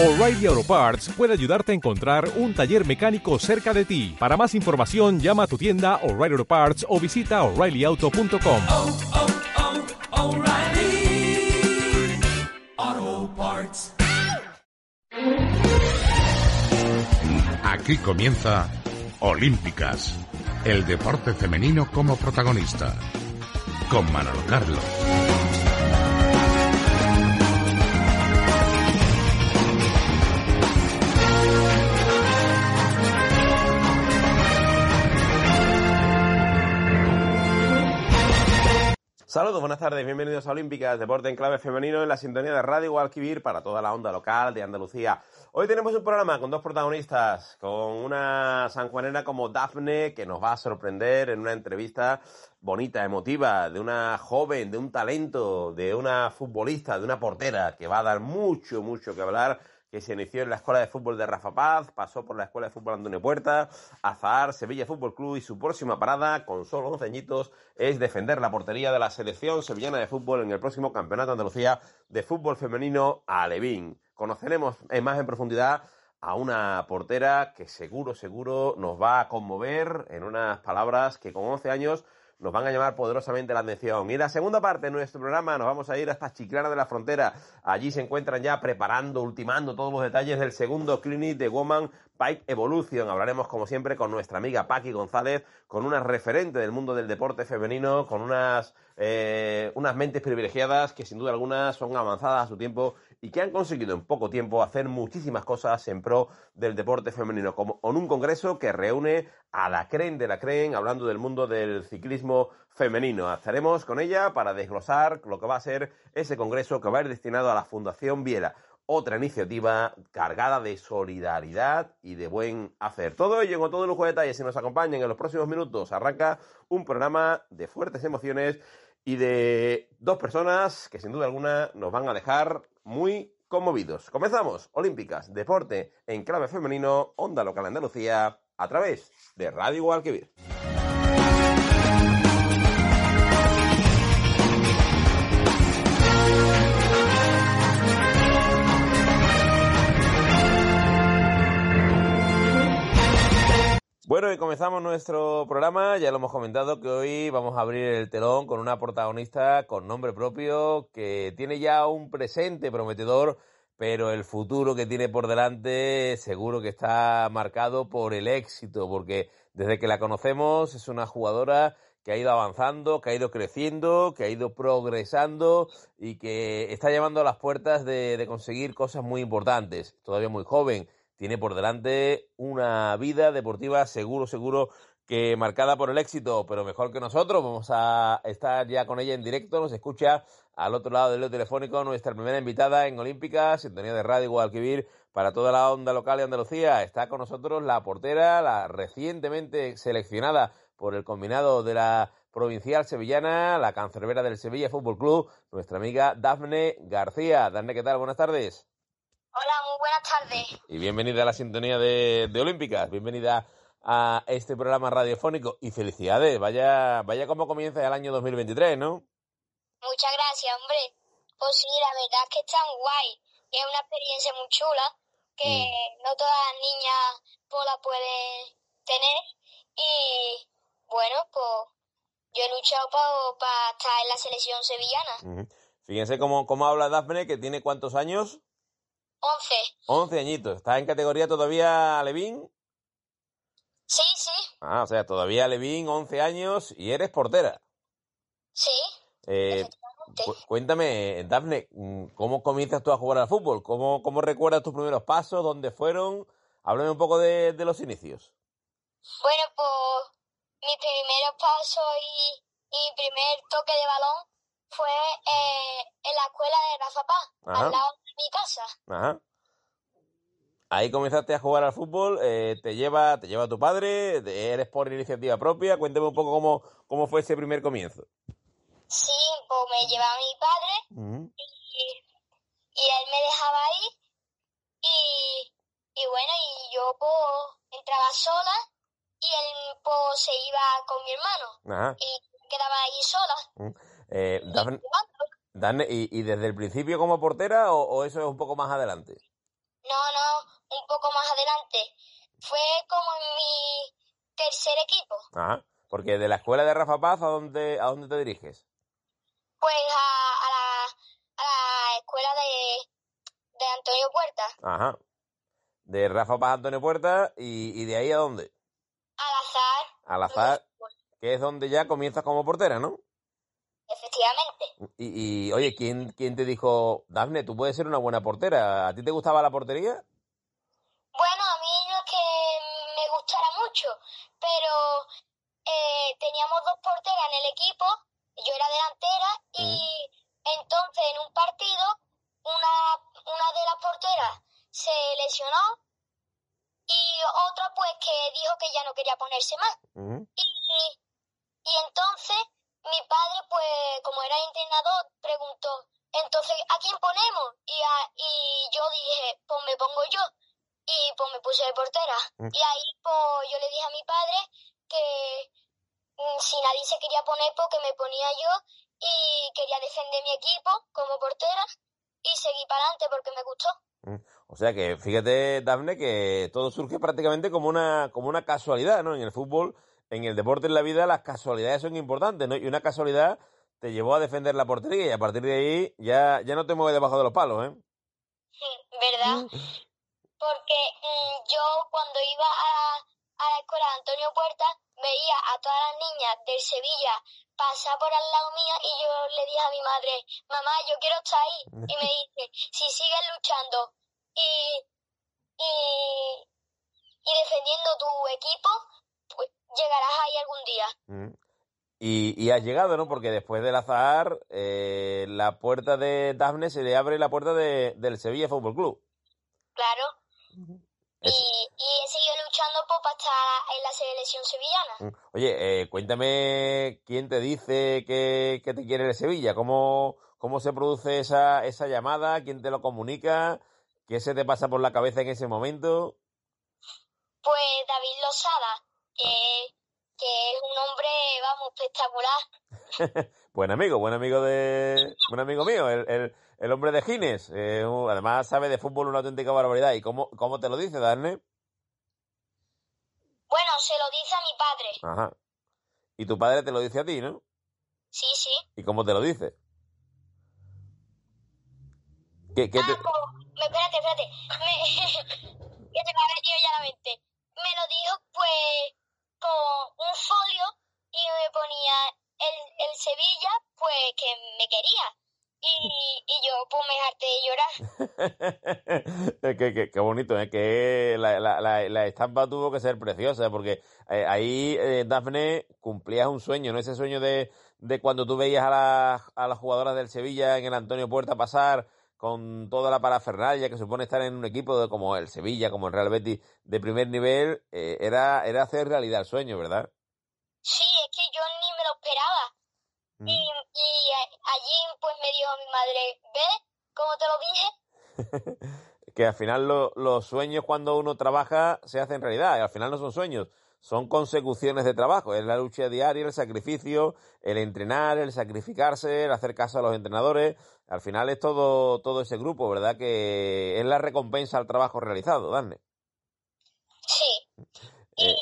O'Reilly Auto Parts puede ayudarte a encontrar un taller mecánico cerca de ti. Para más información, llama a tu tienda O'Reilly Auto Parts o visita oreillyauto.com. oh, oh, Parts. Aquí comienza Olímpicas, el deporte femenino como protagonista, con Manolo Carlos. Saludos, buenas tardes, bienvenidos a Olímpicas, deporte en clave femenino en la sintonía de Radio Guadalquivir para toda la onda local de Andalucía. Hoy tenemos un programa con dos protagonistas, con una sanjuanera como Dafne que nos va a sorprender en una entrevista bonita, emotiva, de una joven, de un talento, de una futbolista, de una portera que va a dar mucho, mucho que hablar que se inició en la Escuela de Fútbol de Rafa Paz, pasó por la Escuela de Fútbol Antonio Puerta, Azahar, Sevilla Fútbol Club y su próxima parada, con solo 11 añitos, es defender la portería de la selección sevillana de fútbol en el próximo Campeonato de Andalucía de Fútbol Femenino Alevín. Conoceremos en más en profundidad a una portera que seguro, seguro nos va a conmover en unas palabras que con 11 años nos van a llamar poderosamente la atención. Y la segunda parte de nuestro programa nos vamos a ir hasta Chiclana de la Frontera. Allí se encuentran ya preparando, ultimando todos los detalles del segundo clinic de Woman Bike Evolution. Hablaremos, como siempre, con nuestra amiga Paqui González, con una referente del mundo del deporte femenino, con unas, eh, unas mentes privilegiadas que, sin duda alguna, son avanzadas a su tiempo y que han conseguido en poco tiempo hacer muchísimas cosas en pro del deporte femenino, como en un congreso que reúne a la CREN de la CREN, hablando del mundo del ciclismo femenino. Estaremos con ella para desglosar lo que va a ser ese congreso que va a ir destinado a la Fundación Viera, otra iniciativa cargada de solidaridad y de buen hacer. Todo ello con todo lujo de detalles, si nos acompañan en los próximos minutos, arranca un programa de fuertes emociones y de dos personas que sin duda alguna nos van a dejar muy conmovidos. Comenzamos, Olímpicas, deporte en clave femenino, onda local Andalucía, a través de Radio Guadalquivir. Bueno, y comenzamos nuestro programa. Ya lo hemos comentado que hoy vamos a abrir el telón con una protagonista con nombre propio que tiene ya un presente prometedor, pero el futuro que tiene por delante seguro que está marcado por el éxito, porque desde que la conocemos es una jugadora que ha ido avanzando, que ha ido creciendo, que ha ido progresando y que está llamando a las puertas de, de conseguir cosas muy importantes. Todavía muy joven tiene por delante una vida deportiva seguro, seguro que marcada por el éxito, pero mejor que nosotros. Vamos a estar ya con ella en directo. Nos escucha al otro lado del telefónico nuestra primera invitada en Olímpica, sintonía de Radio Guadalquivir para toda la onda local de Andalucía. Está con nosotros la portera, la recientemente seleccionada por el combinado de la provincial sevillana, la cancerbera del Sevilla Fútbol Club, nuestra amiga Dafne García. Dafne, ¿qué tal? Buenas tardes. Buenas tardes. Y bienvenida a la sintonía de, de Olímpicas, bienvenida a este programa radiofónico y felicidades, vaya, vaya como comienza el año 2023, ¿no? Muchas gracias, hombre. Pues sí, la verdad es que es tan guay y es una experiencia muy chula que no todas las niñas pues, la pueden tener y bueno, pues yo he luchado para estar en la selección sevillana. Fíjense cómo, cómo habla Dafne, que tiene cuántos años? 11. 11 añitos. ¿Está en categoría todavía Levín? Sí, sí, Ah, o sea, todavía Levín, 11 años y eres portera. sí. Eh, cu- cuéntame, Dafne, ¿cómo comienzas tú a jugar al fútbol? ¿Cómo, cómo recuerdas tus primeros pasos? ¿Dónde fueron? Háblame un poco de, de los inicios. Bueno, pues mi primer paso y, y mi primer toque de balón fue eh, en la escuela de Rafa Paz, al lado mi casa. Ajá. Ahí comenzaste a jugar al fútbol, eh, te lleva, te lleva tu padre, eres por iniciativa propia. Cuéntame un poco cómo, cómo fue ese primer comienzo. Sí, pues me llevaba mi padre y, y él me dejaba ahí y, y bueno, y yo pues entraba sola y él pues se iba con mi hermano Ajá. y quedaba ahí sola. Eh, Dafne, jugando. ¿Y, y desde el principio como portera o, o eso es un poco más adelante? No, no, un poco más adelante. Fue como en mi tercer equipo. Ajá. Porque de la escuela de Rafa Paz, ¿a dónde, a dónde te diriges? Pues a, a la, a la escuela de, de Antonio Puerta, Ajá. De Rafa Paz Antonio Puerta y, y de ahí a dónde? al azar. Al azar, que es donde ya comienzas como portera, ¿no? Efectivamente. Y, y, oye, ¿quién, ¿quién te dijo, Dafne, tú puedes ser una buena portera? ¿A ti te gustaba la portería? Bueno, a mí no es que me gustara mucho, pero eh, teníamos dos porteras en el equipo, yo era delantera y entonces en un partido una, una de las porteras se lesionó y otra pues que dijo que ya no quería ponerse más. Ujú. Y, y entonces mi padre, pues como era entrenador, preguntó, entonces, ¿a quién ponemos? Y, a- y yo dije, pues me pongo yo. Y pues me puse de portera. Mm. Y ahí pues yo le dije a mi padre que mm, si nadie se quería poner, pues que me ponía yo y quería defender mi equipo como portera y seguí para adelante porque me gustó. O sea que fíjate, Dafne, que todo surge prácticamente como una, como una casualidad, ¿no? En el fútbol, en el deporte, en la vida, las casualidades son importantes, ¿no? Y una casualidad te llevó a defender la portería y a partir de ahí ya, ya no te mueves debajo de los palos, ¿eh? ¿Verdad? Porque mm, yo cuando iba a, a la escuela de Antonio Puerta veía a todas las niñas del Sevilla pasar por al lado mío y yo le dije a mi madre, mamá, yo quiero estar ahí. Y me dice, si sigues luchando y, y, y defendiendo tu equipo, llegarás ahí algún día. Mm. Y, y has llegado, ¿no? Porque después del azar, eh, la puerta de Dafne se le abre la puerta de, del Sevilla Fútbol Club. Claro. Y, y he seguido luchando pues, para estar en la selección sevillana. Mm. Oye, eh, cuéntame quién te dice que, que te quiere el Sevilla, cómo, cómo se produce esa, esa llamada, quién te lo comunica, qué se te pasa por la cabeza en ese momento. Pues David Lozada, que, que es un hombre, vamos, espectacular. Buen amigo, buen amigo de, buen amigo mío, el, el, el hombre de Gines. Eh, además sabe de fútbol una auténtica barbaridad. ¿Y cómo, cómo te lo dice, Darne? Bueno, se lo dice a mi padre. Ajá. Y tu padre te lo dice a ti, ¿no? Sí, sí. ¿Y cómo te lo dice? ¿Qué, qué te- Ah, pues, espérate, espérate. Me, que se me ha venido ya la mente. Me lo dijo, pues, un folio y me ponía el, el Sevilla, pues, que me quería. Y, y yo, pues, me harté llorar. qué, qué- qué bonito, ¿eh? Que la, la, la, la estampa tuvo que ser preciosa, porque eh, ahí, eh, Dafne, cumplías un sueño, ¿no? Ese sueño de, de cuando tú veías a a las jugadoras del Sevilla en el Antonio Puerta pasar con toda la parafernalia que supone estar en un equipo de- como el Sevilla, como el Real Betis, de primer nivel, eh, era, era hacer realidad el sueño, ¿verdad? Sí, es que yo ni me lo esperaba. Mm. Y, y a- allí, pues, me dijo mi madre, ¿ves? Como te lo dije. que al final lo- los sueños cuando uno trabaja se hacen realidad y al final no son sueños, son consecuciones de trabajo, es la lucha diaria, el sacrificio, el entrenar, el sacrificarse, el hacer caso a los entrenadores, al final es todo, todo ese grupo, ¿verdad? Que es la recompensa al trabajo realizado, Dane. Sí. Y, Eh. eh,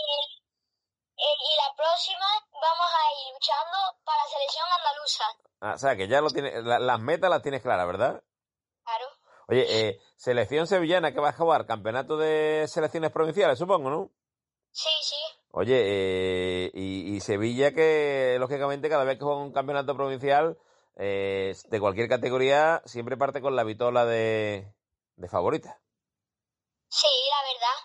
y la próxima vamos a ir luchando para la selección andaluza. Ah, o sea, que ya lo tienes, la- las metas las tienes claras, ¿verdad? Claro. Oye, eh, selección sevillana que va a jugar, campeonato de selecciones provinciales, supongo, ¿no? Sí, sí. Oye, eh, y, y Sevilla que lógicamente cada vez que juega un campeonato provincial eh, de cualquier categoría siempre parte con la vitola de, de favorita. Sí, la verdad.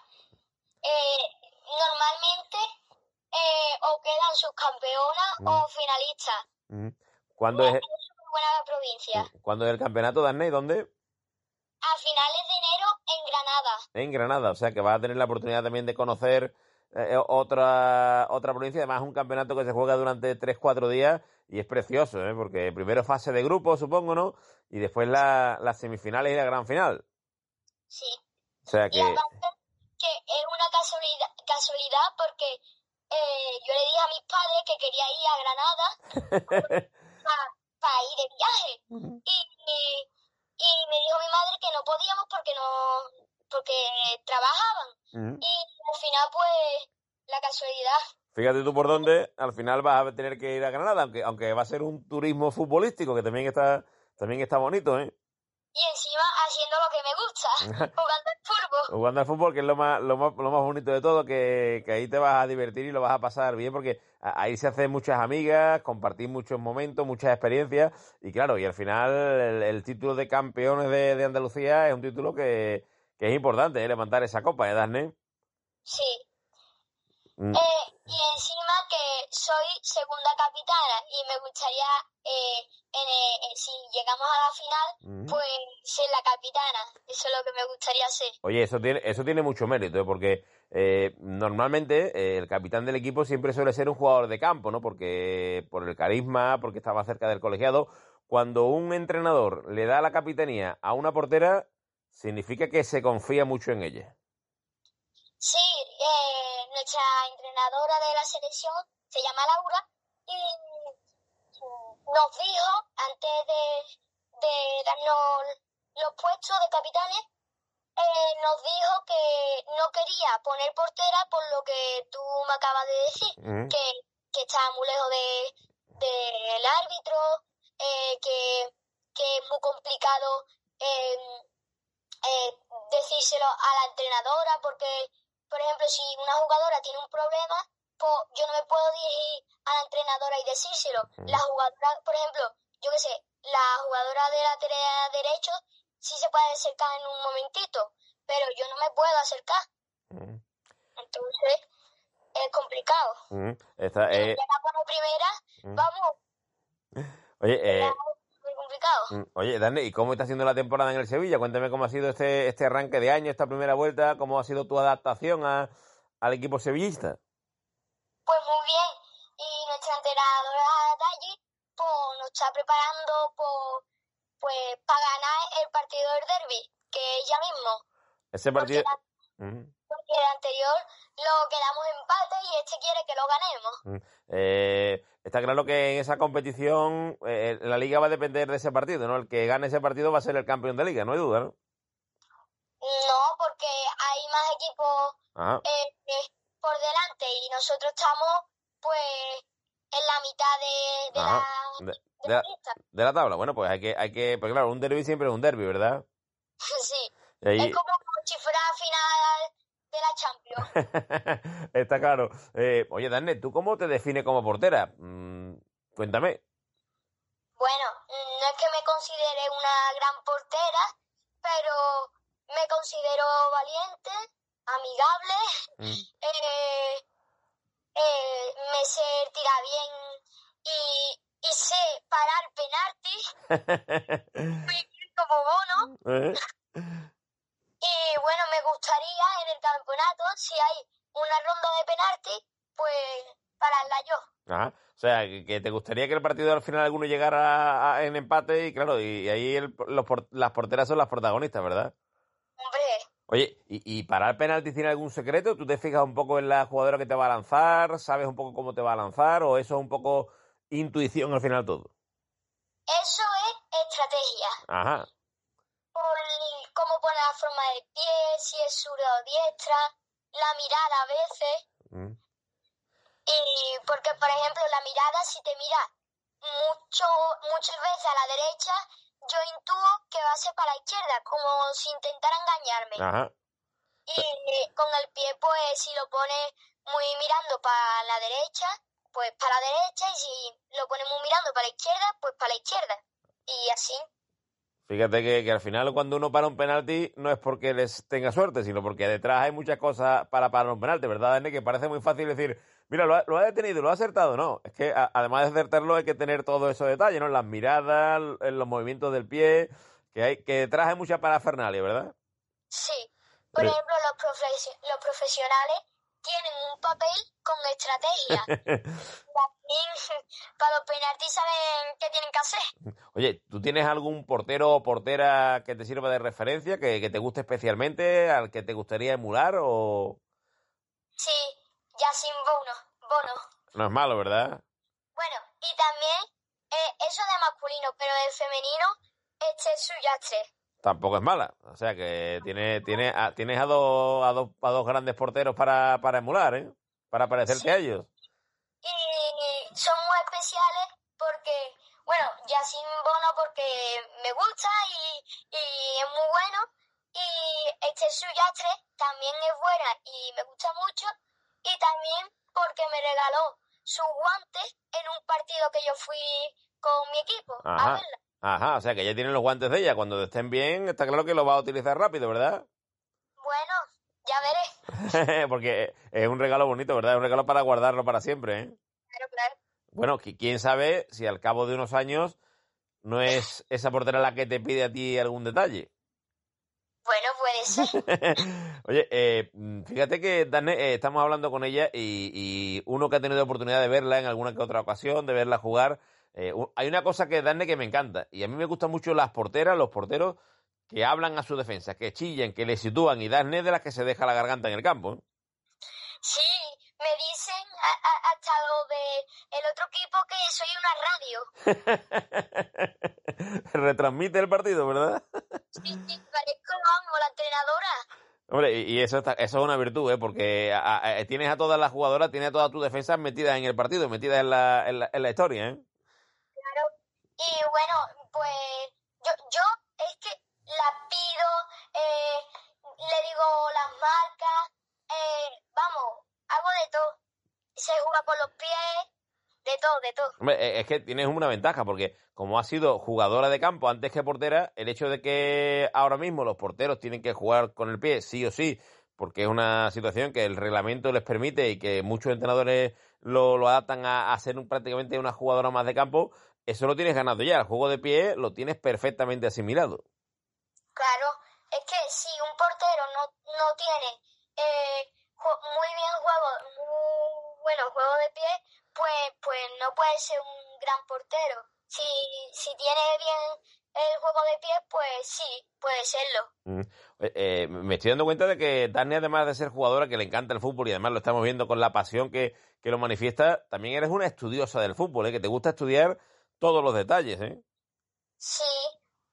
Eh, normalmente eh, o quedan subcampeonas Mm. o finalistas. Ujú. ¿Cuándo es, Es muy buena la provincia. ¿cuándo es el campeonato, Darnay? ¿Dónde? A finales de enero en Granada. En Granada, o sea que vas a tener la oportunidad también de conocer eh, otra, otra provincia, además un campeonato que se juega durante 3-4 días y es precioso, ¿eh? porque primero fase de grupo, supongo, ¿no? Y después la- las semifinales y la gran final. Sí. O sea Y que... aparte que es una casualidad, casualidad porque eh, yo le dije a mis padres que quería ir a Granada para ir de viaje. Y, y, y me dijo mi madre que no podíamos porque no porque trabajaban. Y al final, pues, la casualidad. Fíjate tú por dónde, al final vas a tener que ir a Granada, aunque, aunque va a ser un turismo futbolístico, que también está, también está bonito, ¿eh? Y encima haciendo lo que me gusta, jugando al fútbol. Jugando al fútbol, que es lo más, lo más, lo más bonito de todo, que, que ahí te vas a divertir y lo vas a pasar bien, porque ahí se hacen muchas amigas, compartir muchos momentos, muchas experiencias, y claro, y al final el, el título de campeones de, de Andalucía es un título que, que es importante, ¿eh? levantar esa copa, ¿eh, Dafne? Sí. Mm. Eh, y encima que soy segunda capitana y me gustaría, eh, en, eh, si llegamos a la final, Mm. pues ser la capitana. Eso es lo que me gustaría hacer. Oye, eso tiene, eso tiene mucho mérito, porque normalmente el capitán del equipo siempre suele ser un jugador de campo, ¿no? Porque por el carisma, porque más cerca del colegiado. Cuando un entrenador le da la capitanía a una portera, significa que se confía mucho en ella. Sí, eh, nuestra entrenadora de la selección se llama Laura y nos dijo antes de, de darnos los puestos de capitanes, eh, nos dijo que no quería poner portera por lo que tú me acabas de decir, Mm. que, que estaba muy lejos de, del árbitro, eh, que, que es muy complicado eh, eh, decírselo a la entrenadora porque, por ejemplo, si una jugadora tiene un problema, pues yo no me puedo dirigir a la entrenadora y decírselo. La jugadora, por ejemplo, yo qué sé, la jugadora de lateral derecho sí se puede acercar en un momentito, pero yo no me puedo acercar. Entonces, es complicado. Esta, eh, primera, vamos, oye, eh, complicado. Mm, Oye, Dani, ¿y cómo está siendo la temporada en el Sevilla? Cuéntame cómo ha sido este, este arranque de año, esta primera vuelta, cómo ha sido tu adaptación a- al equipo sevillista. Pues muy bien. Y nuestra entrenadora de allí pues, nos está preparando pues, pues, para ganar el partido del derby, que es ya mismo. Ese Porque, partido... porque el anterior lo quedamos empate y este quiere que lo ganemos. mm. Eh, está claro que en esa competición eh, la liga va a depender de ese partido, ¿no? El que gane ese partido va a ser el campeón de liga, no hay duda, ¿no? No, porque hay más equipos Ajá. eh, eh, por delante y nosotros estamos pues en la mitad de, de Ajá. la, De, de la de la tabla. Bueno, pues hay que, hay que, pues claro, un derby siempre es un derby, ¿verdad? sí. Y ahí- Es como si fuera final de la Champions. Está claro. Eh, oye, Dani, ¿tú cómo te defines como portera? Mm, cuéntame. Bueno, no es que me considere una gran portera, pero me considero valiente, amigable, Mm. eh, eh, me sé tirar bien y, y sé parar penaltis, como bono. Y bueno, me gustaría en el campeonato, si hay una ronda de penaltis, pues pararla yo. Ajá. O sea, que, te gustaría que el partido al final alguno llegara a- en empate y claro, y, y ahí el- los las porteras son las protagonistas, ¿verdad? Hombre, Oye, ¿y, y para el penalti tiene algún secreto? ¿Tú te fijas un poco en la jugadora que te va a lanzar? ¿Sabes un poco cómo te va a lanzar? ¿O eso es un poco intuición al final todo? eso es estrategia. Ajá. por cómo pone la forma del pie, si es zurda o diestra, la mirada a veces. Mm. Y porque, por ejemplo, la mirada, si te mira mucho, muchas veces a la derecha, yo intuo que va a ser para la izquierda, como si intentara engañarme. Ajá. Y con el pie, pues, si lo pone muy mirando para la derecha, pues para la derecha, y si lo pone muy mirando para la izquierda, pues para la izquierda. Y así. Fíjate que, que al final cuando uno para un penalti no es porque les tenga suerte, sino porque detrás hay muchas cosas para parar un penalti, ¿verdad, Dani? Que parece muy fácil decir, mira, lo ha, lo ha detenido, lo ha acertado. No, es que a- además de acertarlo hay que tener todos esos detalles, ¿no? Las miradas, los movimientos del pie, que hay que detrás hay mucha parafernalia, ¿verdad? Sí. Por ejemplo, los profesionales tienen un papel con estrategia. También para los penaltis saben qué tienen que hacer. Oye, ¿tú tienes algún portero o portera que te sirva de referencia, que, que te guste especialmente, al que te gustaría emular o...? Sí, ya sin bono. bono. No es malo, ¿verdad? Bueno, y también eh, eso de masculino, pero de femenino, este es su yastre. Tampoco es mala. O sea que tiene, tiene, a- tienes a dos, a dos, a dos grandes porteros para, para emular, ¿eh? Para parecerte a ellos. y son muy especiales porque, bueno, Yacine Bono porque me gusta y, y es muy bueno y Estesu Yastre también es buena y me gusta mucho y también porque me regaló sus guantes en un partido que yo fui con mi equipo a verla. Ajá, o sea que ya tienen los guantes de ella. Cuando estén bien, está claro que los va a utilizar rápido, ¿verdad? Bueno, ya veré. Porque es un regalo bonito, ¿verdad? Es un regalo para guardarlo para siempre, ¿eh? Claro, claro. Bueno, qui- quién sabe si al cabo de unos años no es esa portera la que te pide a ti algún detalle. Bueno, puede ser. Oye, eh, fíjate que Dane, eh, estamos hablando con ella y, y uno que ha tenido oportunidad de verla en alguna que otra ocasión, de verla jugar, eh, hay una cosa que Dane que me encanta y a mí me gustan mucho las porteras, los porteros que hablan a su defensa, que chillan, que le sitúan y Dane es de las que se deja la garganta en el campo. ¿eh? Sí, me dicen a- a- hasta los de el otro equipo que soy una radio. Retransmite el partido, ¿verdad? Sí, sí, parezco, vamos, la entrenadora. Hombre, y y eso, está- eso es una virtud, ¿eh? Porque a- a- tienes a todas las jugadoras, tienes a todas tus defensas metidas en el partido, metidas en la, en la, en la historia, ¿eh? Y bueno, pues yo, yo es que la pido, eh, le digo las marcas, eh, vamos, hago de todo. Se juega por los pies, de todo, de todo. Eh, es que tienes una ventaja, porque como has sido jugadora de campo antes que portera, el hecho de que ahora mismo los porteros tienen que jugar con el pie, sí o sí, porque es una situación que el reglamento les permite y que muchos entrenadores lo, lo adaptan a, a ser un- prácticamente una jugadora más de campo, eso lo tienes ganado ya. El juego de pie lo tienes perfectamente asimilado. Claro, es que si un portero no, no tiene eh, muy bien juego, muy bueno juego de pie, pues, pues no puede ser un gran portero. Si, si tiene bien el juego de pie, pues sí, puede serlo. Mm. Eh, eh, me estoy dando cuenta de que Dani, además de ser jugadora que le encanta el fútbol y además lo estamos viendo con la pasión que, que lo manifiesta, también eres una estudiosa del fútbol, ¿eh? que te gusta estudiar todos los detalles. ¿eh? Sí,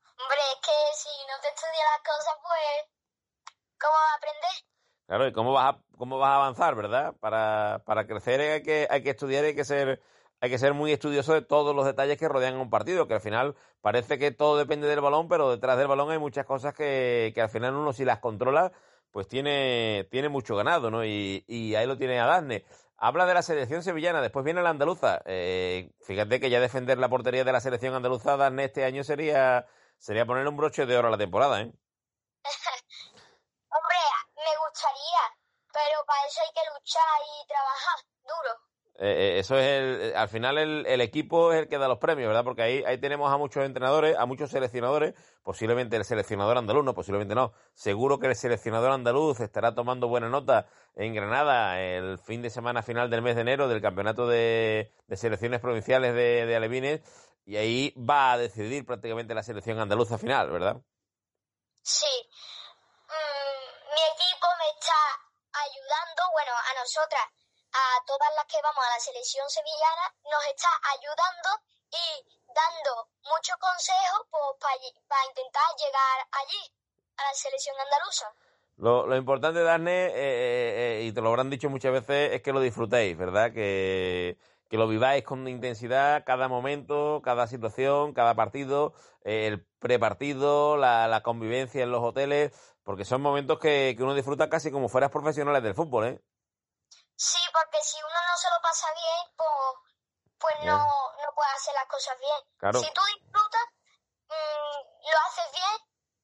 hombre, es que si no te estudias las cosas, pues, ¿cómo vas a aprender? Claro, ¿y cómo vas a, cómo vas a avanzar, verdad? Para, para crecer hay que, hay que estudiar hay que ser hay que ser muy estudioso de todos los detalles que rodean a un partido, que al final parece que todo depende del balón, pero detrás del balón hay muchas cosas que, que al final uno si las controla, pues tiene, tiene mucho ganado, ¿no? Y, y ahí lo tiene a Dasne. Habla de la selección sevillana, después viene la andaluza. Eh, fíjate que ya defender la portería de la selección andaluza, Dasne, este año sería, sería poner un broche de oro a la temporada, ¿eh? Hombre, me gustaría, pero para eso hay que luchar y trabajar duro. Eh, eh, eso es el, eh, al final el, el equipo es el que da los premios, ¿verdad? Porque ahí, ahí tenemos a muchos entrenadores, a muchos seleccionadores, posiblemente el seleccionador andaluz, no, posiblemente no. Seguro que el seleccionador andaluz estará tomando buena nota en Granada el fin de semana final del mes de enero del campeonato de, de selecciones provinciales de, de Alevines y ahí va a decidir prácticamente la selección andaluza final, ¿verdad? Sí. Mm, mi equipo me está ayudando, bueno, a nosotras, a todas las que vamos a la selección sevillana, nos está ayudando y dando muchos consejos para intentar llegar allí, a la selección andaluza. Lo, lo importante, Darne, eh, eh, eh, y te lo habrán dicho muchas veces, es que lo disfrutéis, ¿verdad? Que, que lo viváis con intensidad cada momento, cada situación, cada partido, el prepartido, la, la convivencia en los hoteles, porque son momentos que, que uno disfruta casi como fueras profesionales del fútbol, ¿eh? Sí, porque si uno no se lo pasa bien, pues, pues no, no puede hacer las cosas bien. Claro. Si tú disfrutas, mm, lo haces bien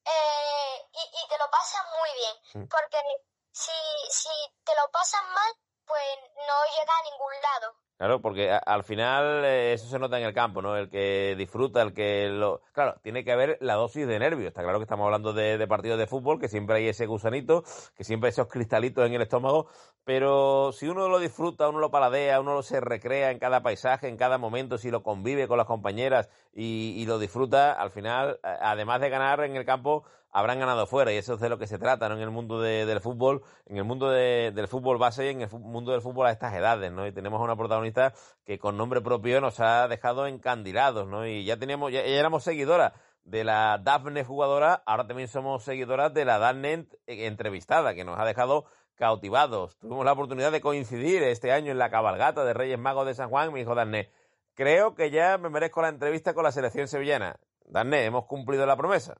eh, y, y te lo pasas muy bien. Mm. Porque si, si te lo pasas mal, pues no llega a ningún lado. Claro, porque al final eh, eso se nota en el campo, ¿no? El que disfruta, el que lo... Claro, tiene que haber la dosis de nervios. Está claro que estamos hablando de, partidos de fútbol, que siempre hay ese gusanito, que siempre hay esos cristalitos en el estómago, pero si uno lo disfruta, uno lo paladea, uno lo se recrea en cada paisaje, en cada momento, si lo convive con las compañeras y, y lo disfruta, al final, además de ganar en el campo, habrán ganado fuera y eso es de lo que se trata, ¿no? En el mundo de- del fútbol, en el mundo de- del fútbol base y en el mundo del fútbol a estas edades, ¿no? Y tenemos a una protagonista que con nombre propio nos ha dejado encandilados, ¿no? Y ya teníamos, ya, éramos seguidoras de la Daphne jugadora, ahora también somos seguidoras de la Daphne entrevistada, que nos ha dejado cautivados. Tuvimos la oportunidad de coincidir este año en la cabalgata de Reyes Magos de San Juan. Me dijo Daphne, creo que ya me merezco la entrevista con la selección sevillana. Daphne, hemos cumplido la promesa.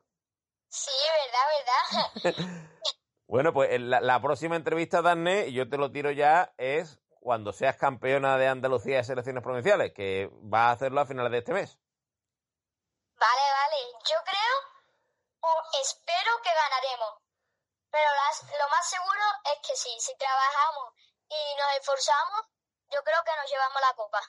Sí, verdad, verdad. Bueno, pues la, la próxima entrevista, y yo te lo tiro ya, es cuando seas campeona de Andalucía de selecciones provinciales, que va a hacerlo a finales de este mes. Vale, vale. Yo creo o espero que ganaremos. Pero las- lo más seguro es que sí, si trabajamos y nos esforzamos, yo creo que nos llevamos la copa.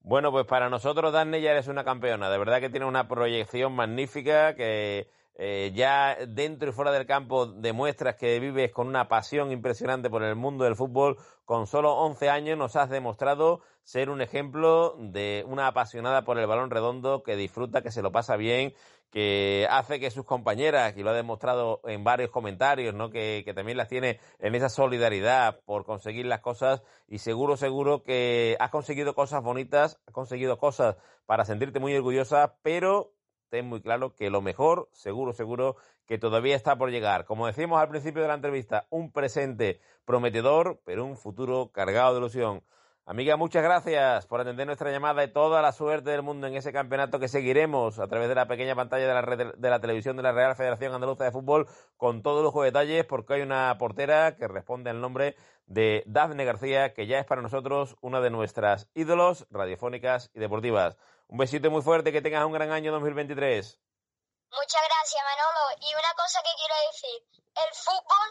Bueno, pues para nosotros, Daphne, ya eres una campeona. De verdad que tienes una proyección magnífica, que eh, ya dentro y fuera del campo demuestras que vives con una pasión impresionante por el mundo del fútbol. Con solo 11 años nos has demostrado ser un ejemplo de una apasionada por el balón redondo, que disfruta, que se lo pasa bien, que hace que sus compañeras, y lo ha demostrado en varios comentarios, ¿no? que, que también las tiene en esa solidaridad por conseguir las cosas y seguro, seguro que has conseguido cosas bonitas, has conseguido cosas para sentirte muy orgullosa, pero ten muy claro que lo mejor, seguro, seguro, que todavía está por llegar. Como decíamos al principio de la entrevista, un presente prometedor, pero un futuro cargado de ilusión. Amiga, muchas gracias por atender nuestra llamada y toda la suerte del mundo en ese campeonato que seguiremos a través de la pequeña pantalla de la, red de la televisión de la Real Federación Andaluza de Fútbol con todo lujo de detalles porque hay una portera que responde al nombre de Dafne García que ya es para nosotros una de nuestras ídolos radiofónicas y deportivas. Un besito muy fuerte, que tengas un gran año 2023. Muchas gracias, Manolo. Y una cosa que quiero decir, el fútbol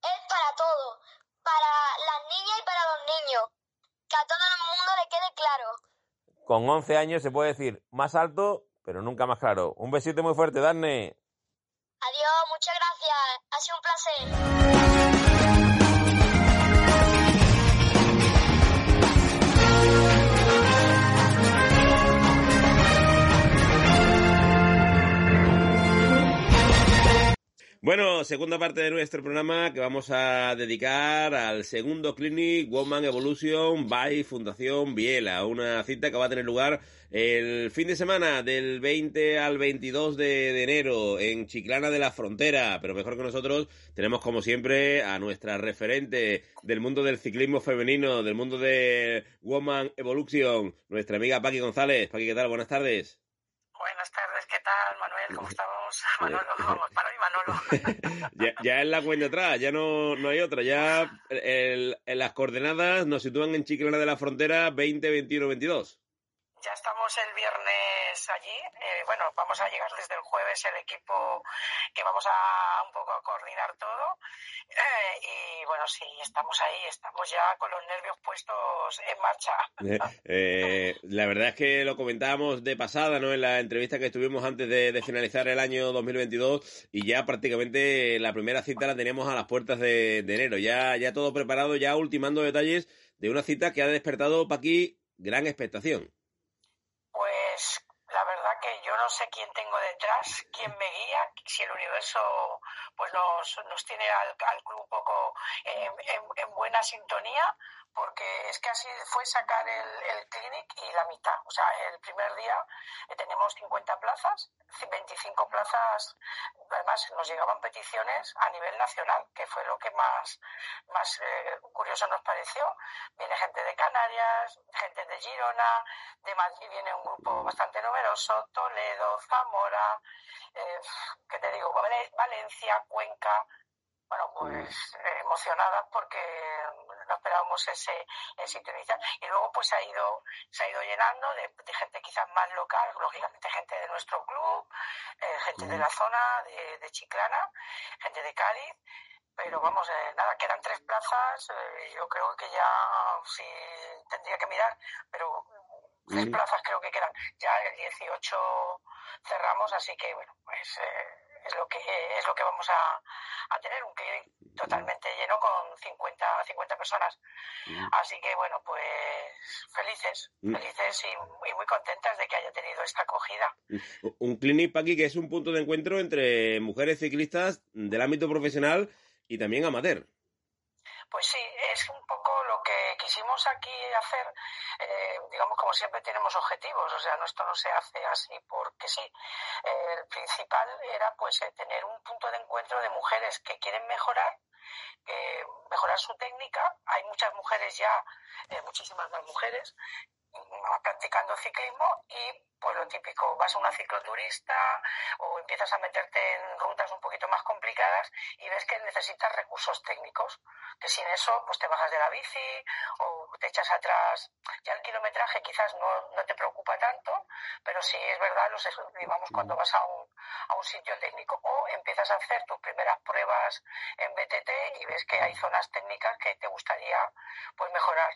es para todo, para las niñas y para los niños. Que a todo el mundo le quede claro. Con 11 años se puede decir más alto, pero nunca más claro. Un besito muy fuerte, Dafne. Adiós, muchas gracias. Ha sido un placer. Bueno, segunda parte de nuestro programa que vamos a dedicar al segundo Clinic Woman Evolution by Fundación Biela, una cita que va a tener lugar el fin de semana del 20 al 22 de, de enero en Chiclana de la Frontera, pero mejor que nosotros tenemos como siempre a nuestra referente del mundo del ciclismo femenino, del mundo de Woman Evolution, nuestra amiga Paqui González. Paqui, ¿qué tal? Buenas tardes. Buenas tardes, ¿qué tal, Manuel? ¿Cómo estamos? Manolo, vamos, Manu y Manolo. ya, ya es la cuenta atrás, ya no, no hay otra. Ya el- en las coordenadas nos sitúan en Chiclana de la Frontera 20, 21, 22. Ya estamos el viernes allí. eh, bueno, vamos a llegar desde el jueves el equipo que vamos a un poco a coordinar todo. Eh, y bueno, sí, estamos ahí, estamos ya con los nervios puestos en marcha. Eh, eh, la verdad es que lo comentábamos de pasada, ¿no? En la entrevista que estuvimos antes de, finalizar el año 2022 y ya prácticamente la primera cita la teníamos a las puertas de, de enero. Ya, ya todo preparado, ya ultimando detalles de una cita que ha despertado para aquí gran expectación. Pues la verdad que yo no sé quién tengo detrás, quién me guía, si el universo pues nos, nos tiene al, al club un poco en, en- en buena sintonía, porque es que así fue sacar el, el clinic y la mitad. O sea, el primer día eh, tenemos 50 plazas, 25 plazas, además nos llegaban peticiones a nivel nacional, que fue lo que más, más eh, curioso nos pareció. Viene gente de Canarias, gente de Girona, de Madrid viene un grupo bastante numeroso, Toledo, Zamora, eh, ¿qué te digo? Vale- Cuenca. Bueno, pues eh, emocionadas porque no esperábamos ese, ese inicial. Y luego pues se ha ido, se ha ido llenando de, de gente quizás más local, lógicamente gente de nuestro club, eh, gente de la zona de, de Chiclana, gente de Cádiz. Pero vamos, eh, nada, quedan tres plazas. eh, yo creo que ya sí tendría que mirar, pero tres plazas creo que quedan. Ya el 18 cerramos, así que bueno, pues eh, es lo que es lo que vamos a, a tener un clinic totalmente lleno con 50 50 personas. Así que bueno, pues felices, Mm. felices y, y muy contentas de que haya tenido esta acogida. Un clinic aquí que es un punto de encuentro entre mujeres ciclistas del ámbito profesional y también amateur. Pues sí, es un poco quisimos aquí hacer, eh, digamos, como siempre tenemos objetivos, o sea, no, esto no se hace así porque sí. el principal era pues eh, tener un punto de encuentro de mujeres que quieren mejorar mejorar su técnica. Hay muchas mujeres ya, muchísimas más mujeres, practicando ciclismo y pues lo típico, vas a una cicloturista o empiezas a meterte en rutas un poquito más complicadas y ves que necesitas recursos técnicos, que sin eso pues te bajas de la bici o te echas atrás. Ya el kilometraje quizás no, no te preocupa tanto, pero sí es verdad, los, digamos, cuando vas a un, a un sitio técnico o empiezas a hacer tus primeras pruebas en BTT y ves que hay zonas técnicas que te gustaría pues mejorar.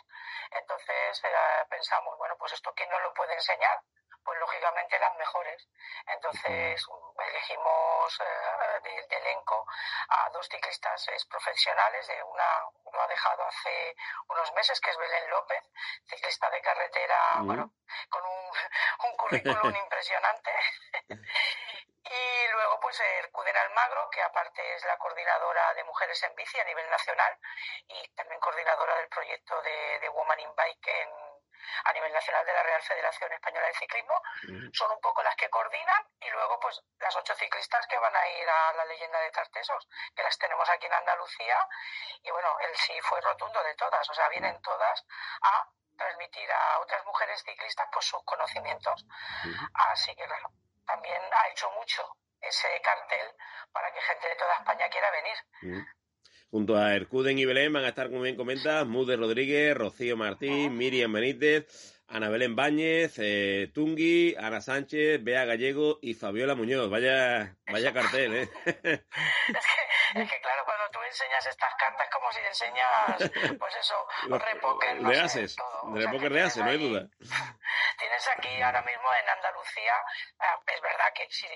Entonces eh, pensamos, bueno, pues esto quién nos lo puede enseñar pues lógicamente las mejores. Entonces elegimos eh, de, elenco a dos ciclistas profesionales, de una lo ha dejado hace unos meses, que es Belén López, ciclista de carretera, bueno, con un, un currículum impresionante. Y luego, pues, Ercuden Almagro, que aparte es la coordinadora de mujeres en bici a nivel nacional y también coordinadora del proyecto de, de Woman in Bike en, a nivel nacional de la Real Federación Española de Ciclismo, son un poco las que coordinan y luego pues las ocho ciclistas que van a ir a la leyenda de Tartesos, que las tenemos aquí en Andalucía y bueno, el sí fue rotundo de todas, o sea, vienen todas a transmitir a otras mujeres ciclistas pues sus conocimientos. Así que claro, también ha hecho mucho ese cartel para que gente de toda España quiera venir. Junto a Ercuden y Belén van a estar, como bien comentas, Mude Rodríguez, Rocío Martín, Miriam Benítez, Ana Belén Báñez, eh, Tungui, Ana Sánchez, Bea Gallego y Fabiola Muñoz. Vaya, vaya cartel, ¿eh? es, que, claro, cuando tú enseñas estas cartas como si enseñas, pues eso, repóquer, no de haces, de repóquer de haces, no hay duda. Tienes aquí ahora mismo en Andalucía, ah, es verdad que si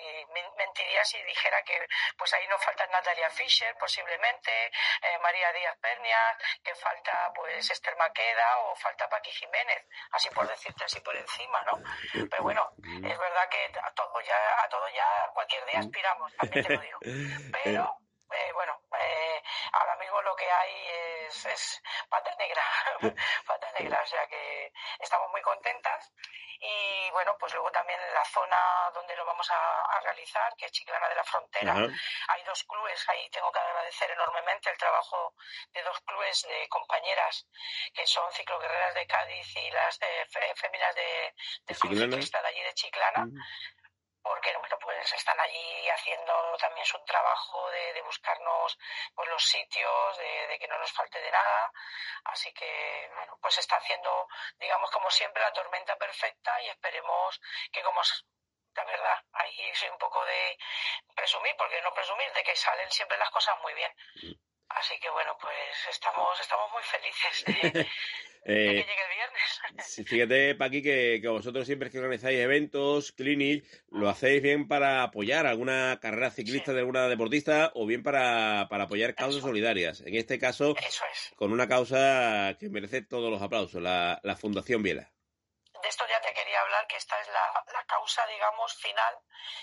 mentiría si dijera que pues ahí no falta Natalia Fischer, posiblemente, eh, María Díaz Pernia, que falta pues Esther Maqueda o falta Paqui Jiménez, así por decirte así por encima, ¿no? Pero bueno, es verdad que a todo ya, a todo ya cualquier día aspiramos, también te lo digo. Pero eh, bueno, eh, ahora mismo lo que hay es, es pata negra, pata negra, o sea que estamos muy contentas. Y bueno, pues luego también en la zona donde lo vamos a, realizar, que es Chiclana de la Frontera, hay dos clubes, ahí tengo que agradecer enormemente el trabajo de dos clubes de compañeras que son cicloguerreras de Cádiz y las de, féminas de, de Club Ciclista de allí de Chiclana porque pues están allí haciendo también su trabajo de, de buscarnos pues, los sitios, de, que no nos falte de nada. Así que, bueno, pues está haciendo, digamos, como siempre, la tormenta perfecta y esperemos que como la verdad, ahí soy un poco de presumir, porque no presumir, de que salen siempre las cosas muy bien. Así que bueno, pues estamos, estamos muy felices de, Eh, que llegue el viernes. fíjate, Paqui, que, que vosotros siempre que organizáis eventos, clinic, lo hacéis bien para apoyar alguna carrera ciclista de alguna deportista o bien para, para apoyar causas solidarias. En este caso, con una causa que merece todos los aplausos, la, la Fundación Viela de esto ya te quería hablar, que esta es la, la, causa, digamos, final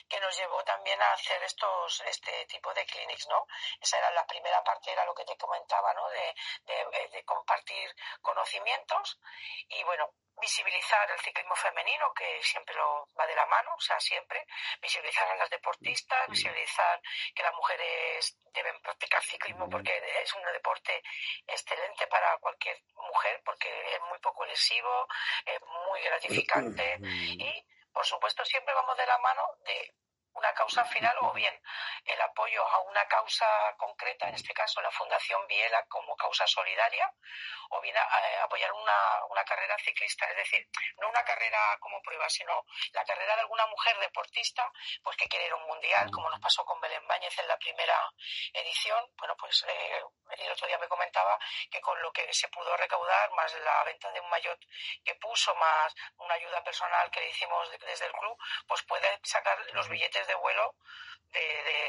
que nos llevó también a hacer estos, este tipo de clinics, ¿no? Esa era la primera parte, era lo que te comentaba, ¿no? De, de, de compartir conocimientos y, bueno, visibilizar el ciclismo femenino, que siempre lo va de la mano, o sea, siempre, visibilizar a las deportistas, visibilizar que las mujeres deben practicar ciclismo porque es un deporte excelente para cualquier mujer, porque es muy poco lesivo, es muy gratificante. Y, por supuesto, siempre vamos de la mano de una causa final o bien el apoyo a una causa concreta, en este caso la Fundación Biela como causa solidaria, o bien a, apoyar una, una, carrera ciclista, es decir, no una carrera como prueba, sino la carrera de alguna mujer deportista, pues que quiere ir a un mundial, como nos pasó con Belén Báñez en la primera edición. Bueno, pues eh, el otro día me comentaba que con lo que se pudo recaudar, más la venta de un maillot que puso, más una ayuda personal que le hicimos desde el club, pues puede sacar los billetes de vuelo de,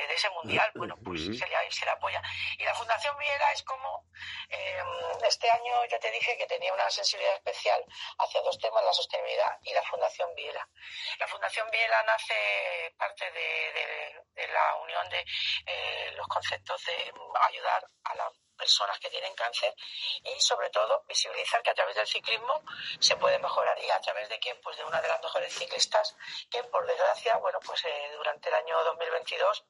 de, ese mundial, bueno, pues se, le, se le apoya. Y la Fundación Viera es como, eh, este año ya te dije que tenía una sensibilidad especial hacia dos temas, la sostenibilidad y la Fundación Viera. La Fundación Viera nace parte de, de la unión de eh, los conceptos de ayudar a la personas que tienen cáncer y sobre todo visibilizar que a través del ciclismo se puede mejorar. Y a través de quién pues de una de las mejores ciclistas que por desgracia bueno pues eh, durante el año 2022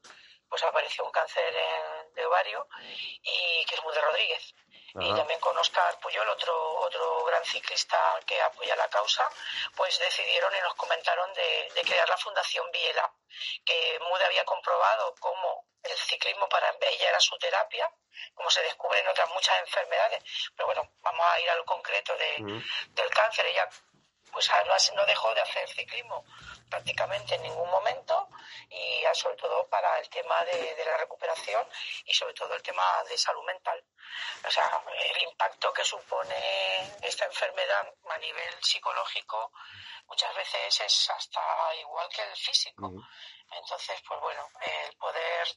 pues apareció un cáncer de ovario y que es Mude Rodríguez y también con Oscar Puyol, otro, otro gran ciclista que apoya la causa, pues decidieron y nos comentaron de, crear la Fundación Biela, que Mude había comprobado cómo el ciclismo para ella era su terapia, como se descubre en otras muchas enfermedades. Pero bueno, vamos a ir a lo concreto de, del cáncer. Ella pues no dejó de hacer ciclismo prácticamente en ningún momento y sobre todo para el tema de, la recuperación y sobre todo el tema de salud mental. O sea, el impacto que supone esta enfermedad a nivel psicológico muchas veces es hasta igual que el físico. Entonces, pues bueno, el poder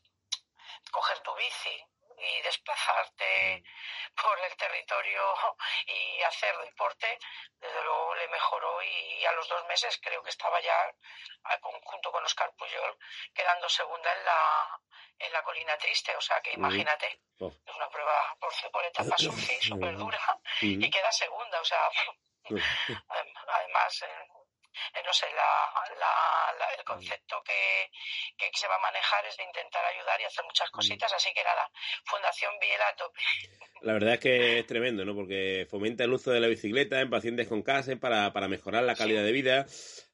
coger tu bici, y desplazarte por el territorio y hacer deporte, desde luego le mejoró y, a los dos meses creo que estaba ya junto con Oscar Puyol quedando segunda en la en la colina triste, o sea que imagínate, oh. es una prueba por, por etapa súper dura y queda segunda, o sea, además eh, eh, no sé, el concepto que, se va a manejar es de intentar ayudar y hacer muchas cositas, así que nada, Fundación Biela a tope. La verdad es que es tremendo, ¿no? Porque fomenta el uso de la bicicleta en pacientes con cáncer para, mejorar la calidad de vida,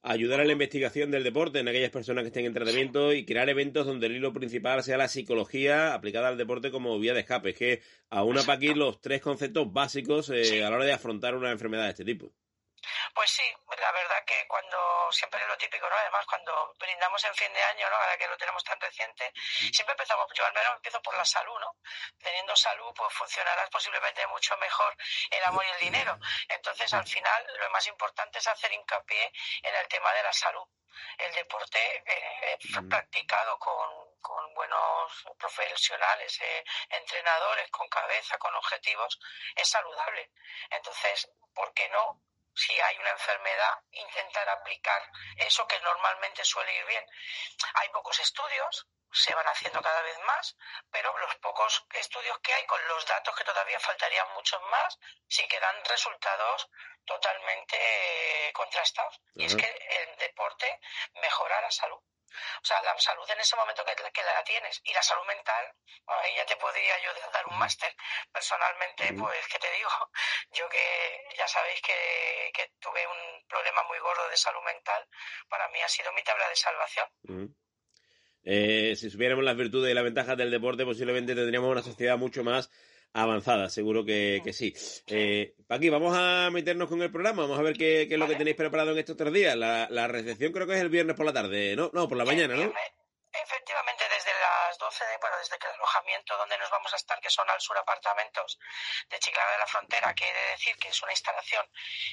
ayudar a la investigación del deporte en aquellas personas que estén en tratamiento y crear eventos donde el hilo principal sea la psicología aplicada al deporte como vía de escape. Es que aúna aquí los tres conceptos básicos eh, a la hora de afrontar una enfermedad de este tipo. Pues sí, la verdad que cuando, siempre es lo típico, ¿no? Además, cuando brindamos en fin de año, ¿no? Ahora que lo tenemos tan reciente, siempre empezamos, yo al menos empiezo por la salud, ¿no? Teniendo salud, pues funcionará posiblemente mucho mejor el amor y el dinero. Entonces, al final, lo más importante es hacer hincapié en el tema de la salud. El deporte eh, practicado con, con buenos profesionales, eh, entrenadores, con cabeza, con objetivos, es saludable. Entonces, ¿por qué no si hay una enfermedad, intentar aplicar eso que normalmente suele ir bien. Hay pocos estudios, se van haciendo cada vez más, pero los pocos estudios que hay con los datos que todavía faltarían muchos más, sí que dan resultados totalmente eh, contrastados. Y es que el deporte mejora la salud. O sea, la salud en ese momento que, que la tienes y la salud mental, ahí ya te podría yo dar un máster. Personalmente, pues, ¿qué te digo? Yo que ya sabéis que, que, tuve un problema muy gordo de salud mental, para mí ha sido mi tabla de salvación. Eh, si supiéramos las virtudes y las ventajas del deporte, posiblemente tendríamos una sociedad mucho más avanzada, seguro que, que sí. Eh, Paqui, vamos a meternos con el programa, vamos a ver qué, qué es lo que tenéis preparado en estos tres días. La, la, recepción creo que es el viernes por la tarde, ¿no? No, por la mañana, ¿no? Efectivamente, desde las 12, de, bueno, desde que el alojamiento donde nos vamos a estar, que son al sur apartamentos de Chiclana de la Frontera, que he de decir que es una instalación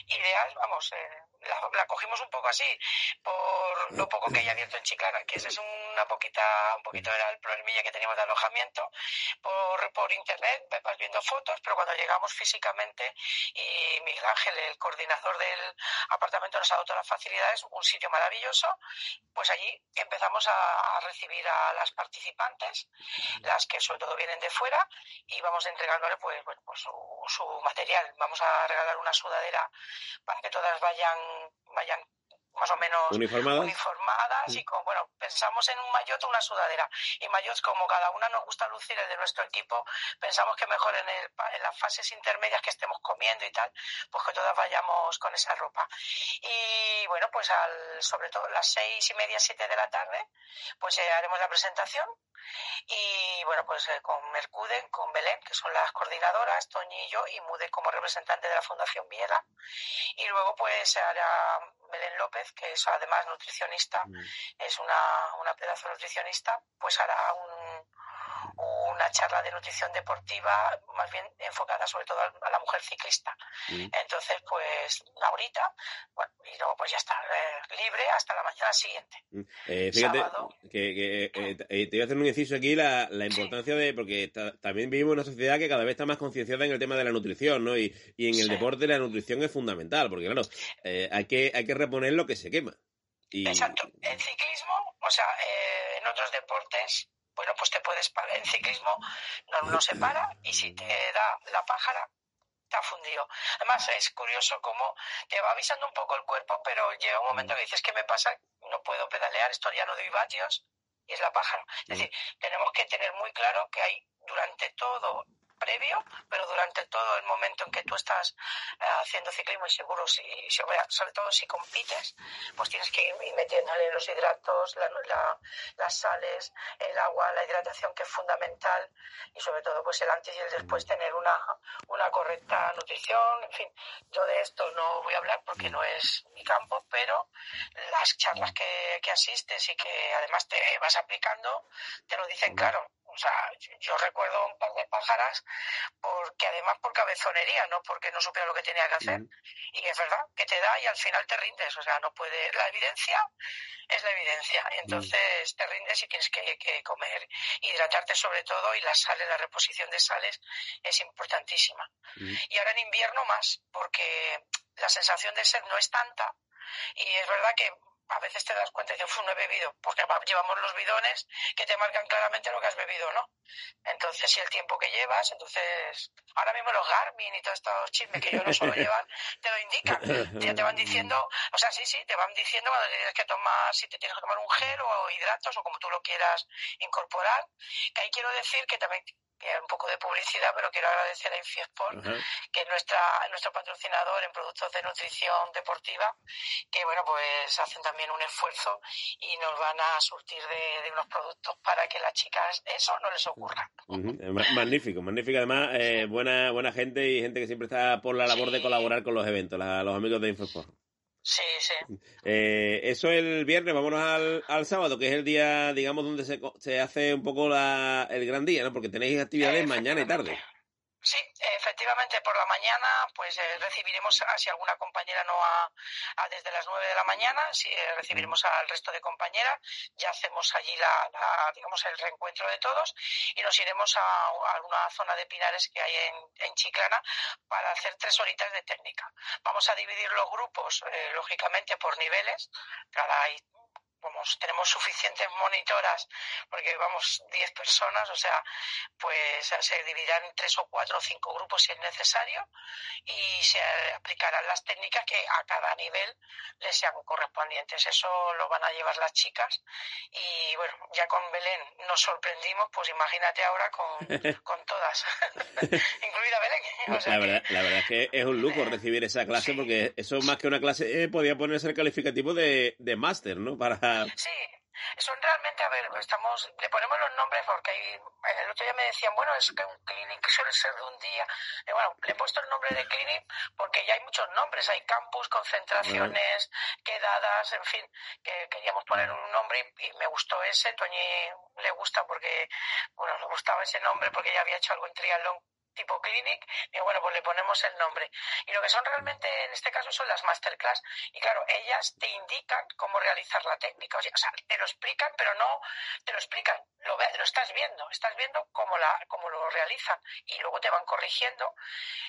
ideal, vamos, eh, la, cogimos un poco así, por lo poco que hay abierto en Chiclana, que ese es una poquita, un poquito era el problemilla que teníamos de alojamiento, por, por internet, vas viendo fotos, pero cuando llegamos físicamente y Miguel Ángel, el coordinador del apartamento, nos ha dado todas las facilidades, un sitio maravilloso, pues allí empezamos a, recibir a las participantes, las que sobre todo vienen de fuera, y vamos entregándole pues, bueno, pues su, su material. Vamos a regalar una sudadera para que todas vayan vayan más o menos uniformadas, y con, bueno, pensamos en un maillot o una sudadera. Y maillots, como cada una nos gusta lucir el de nuestro equipo, pensamos que mejor en, el, en las fases intermedias que estemos comiendo y tal, pues que todas vayamos con esa ropa. Y bueno, pues al, sobre todo las seis y media, siete de la tarde, pues eh, haremos la presentación y bueno, pues eh, con Mercude, con Belén, que son las coordinadoras, Toñi y yo, y Mude como representante de la Fundación Viera. Y luego pues hará Belén López, que es además nutricionista, mm. es una, una pedazo nutricionista, pues hará un, una charla de nutrición deportiva más bien enfocada sobre todo a la mujer ciclista. Mm. Entonces, pues ahorita, bueno, y luego pues ya está, eh, libre hasta la mañana siguiente. Mm. Eh, fíjate que, eh, te voy a hacer un inciso aquí la, la importancia de, porque también vivimos en una sociedad que cada vez está más concienciada en el tema de la nutrición, ¿no? Y, y en el deporte la nutrición es fundamental, porque claro, hay, que, hay que reponer lo que se quema. Exacto. En ciclismo, o sea, en otros deportes, bueno, pues te puedes parar. En ciclismo no, no se para y si te da la pájara, te ha fundido. Además, es curioso cómo te va avisando un poco el cuerpo, pero llega un momento que dices, ¿qué me pasa? No puedo pedalear, esto ya no doy vatios, y es la pájara. Es decir, tenemos que tener muy claro que hay durante todo previo, pero durante todo el momento en que tú estás eh, haciendo ciclismo y seguro, si, si- sobre todo si compites, pues tienes que ir metiéndole los hidratos, la- la- las sales, el agua, la hidratación que es fundamental y sobre todo pues el antes y el después tener una, una correcta nutrición, en fin, yo de esto no voy a hablar porque no es mi campo, pero las charlas que, que asistes y que además te vas aplicando, te lo dicen claro. O sea, yo, yo recuerdo un par de pájaras porque además por cabezonería, no porque no supiera lo que tenía que hacer. Y es verdad que te da y al final te rindes. O sea, no puede. La evidencia es la evidencia. Entonces te rindes y tienes que, que comer, hidratarte sobre todo y la sales, la reposición de sales es importantísima. Y ahora en invierno más, porque la sensación de sed no es tanta y es verdad que a veces te das cuenta y dices, "Uf, no he bebido, porque va- llevamos los bidones que te marcan claramente lo que has bebido, ¿no? Entonces, si el tiempo que llevas, entonces, ahora mismo los Garmin y todos estos chismes que yo no suelo llevar, te lo indican. Ya te van diciendo, o sea, sí, sí, te van diciendo cuando tienes que tomar, si te tienes que tomar un gel o hidratos o como tú lo quieras incorporar. Que ahí quiero decir que también, que un poco de publicidad, pero quiero agradecer a Infiesport, que es nuestra, nuestro patrocinador en productos de nutrición deportiva, que bueno, pues hacen también un esfuerzo y nos van a surtir de, de unos productos para que las chicas eso no les ocurra. Eh, ma- Magnífico, magnífico. Además, eh, buena, buena gente y gente que siempre está por la labor de colaborar con los eventos, la- los amigos de Infosport. Sí, sí. Eh, eso el viernes, vámonos al, al sábado, que es el día, digamos, donde se, se hace un poco la, el gran día, ¿no? Porque tenéis actividades mañana y tarde. Sí, efectivamente, por la mañana pues eh, recibiremos, a, si alguna compañera no ha, a desde las 9 de la mañana, si eh, recibiremos al resto de compañeras, ya hacemos allí la, la, digamos el reencuentro de todos y nos iremos a, a alguna zona de pinares que hay en, en Chiclana para hacer tres horitas de técnica. Vamos a dividir los grupos, eh, lógicamente, por niveles, cada vamos, tenemos suficientes monitoras porque vamos 10 personas, o sea, pues se dividirán en tres o cuatro o cinco grupos si es necesario y se aplicarán las técnicas que a cada nivel les sean correspondientes. Eso lo van a llevar las chicas y bueno, ya con Belén nos sorprendimos, pues imagínate ahora con, con todas, incluida Belén. O sea La que- verdad, la verdad es que es un lujo recibir esa clase, porque eso más que una clase eh, podía ponerse el calificativo de, de máster, ¿no? Para... Sí, son realmente, a ver, estamos, le ponemos los nombres porque hay, el otro día me decían, bueno, es que un clinic suele ser de un día. Y bueno, le he puesto el nombre de clinic porque ya hay muchos nombres, hay campus, concentraciones, quedadas, en fin, que queríamos poner un nombre y, y me gustó ese, Toñi le gusta porque, bueno, le gustaba ese nombre porque ya había hecho algo en triatlón tipo clinic, y bueno, pues le ponemos el nombre. Y lo que son realmente en este caso son las masterclass. Y claro, ellas te indican cómo realizar la técnica. O sea, te lo explican, pero no te lo explican, lo, lo estás viendo, estás viendo cómo, la, cómo lo realizan y luego te van corrigiendo.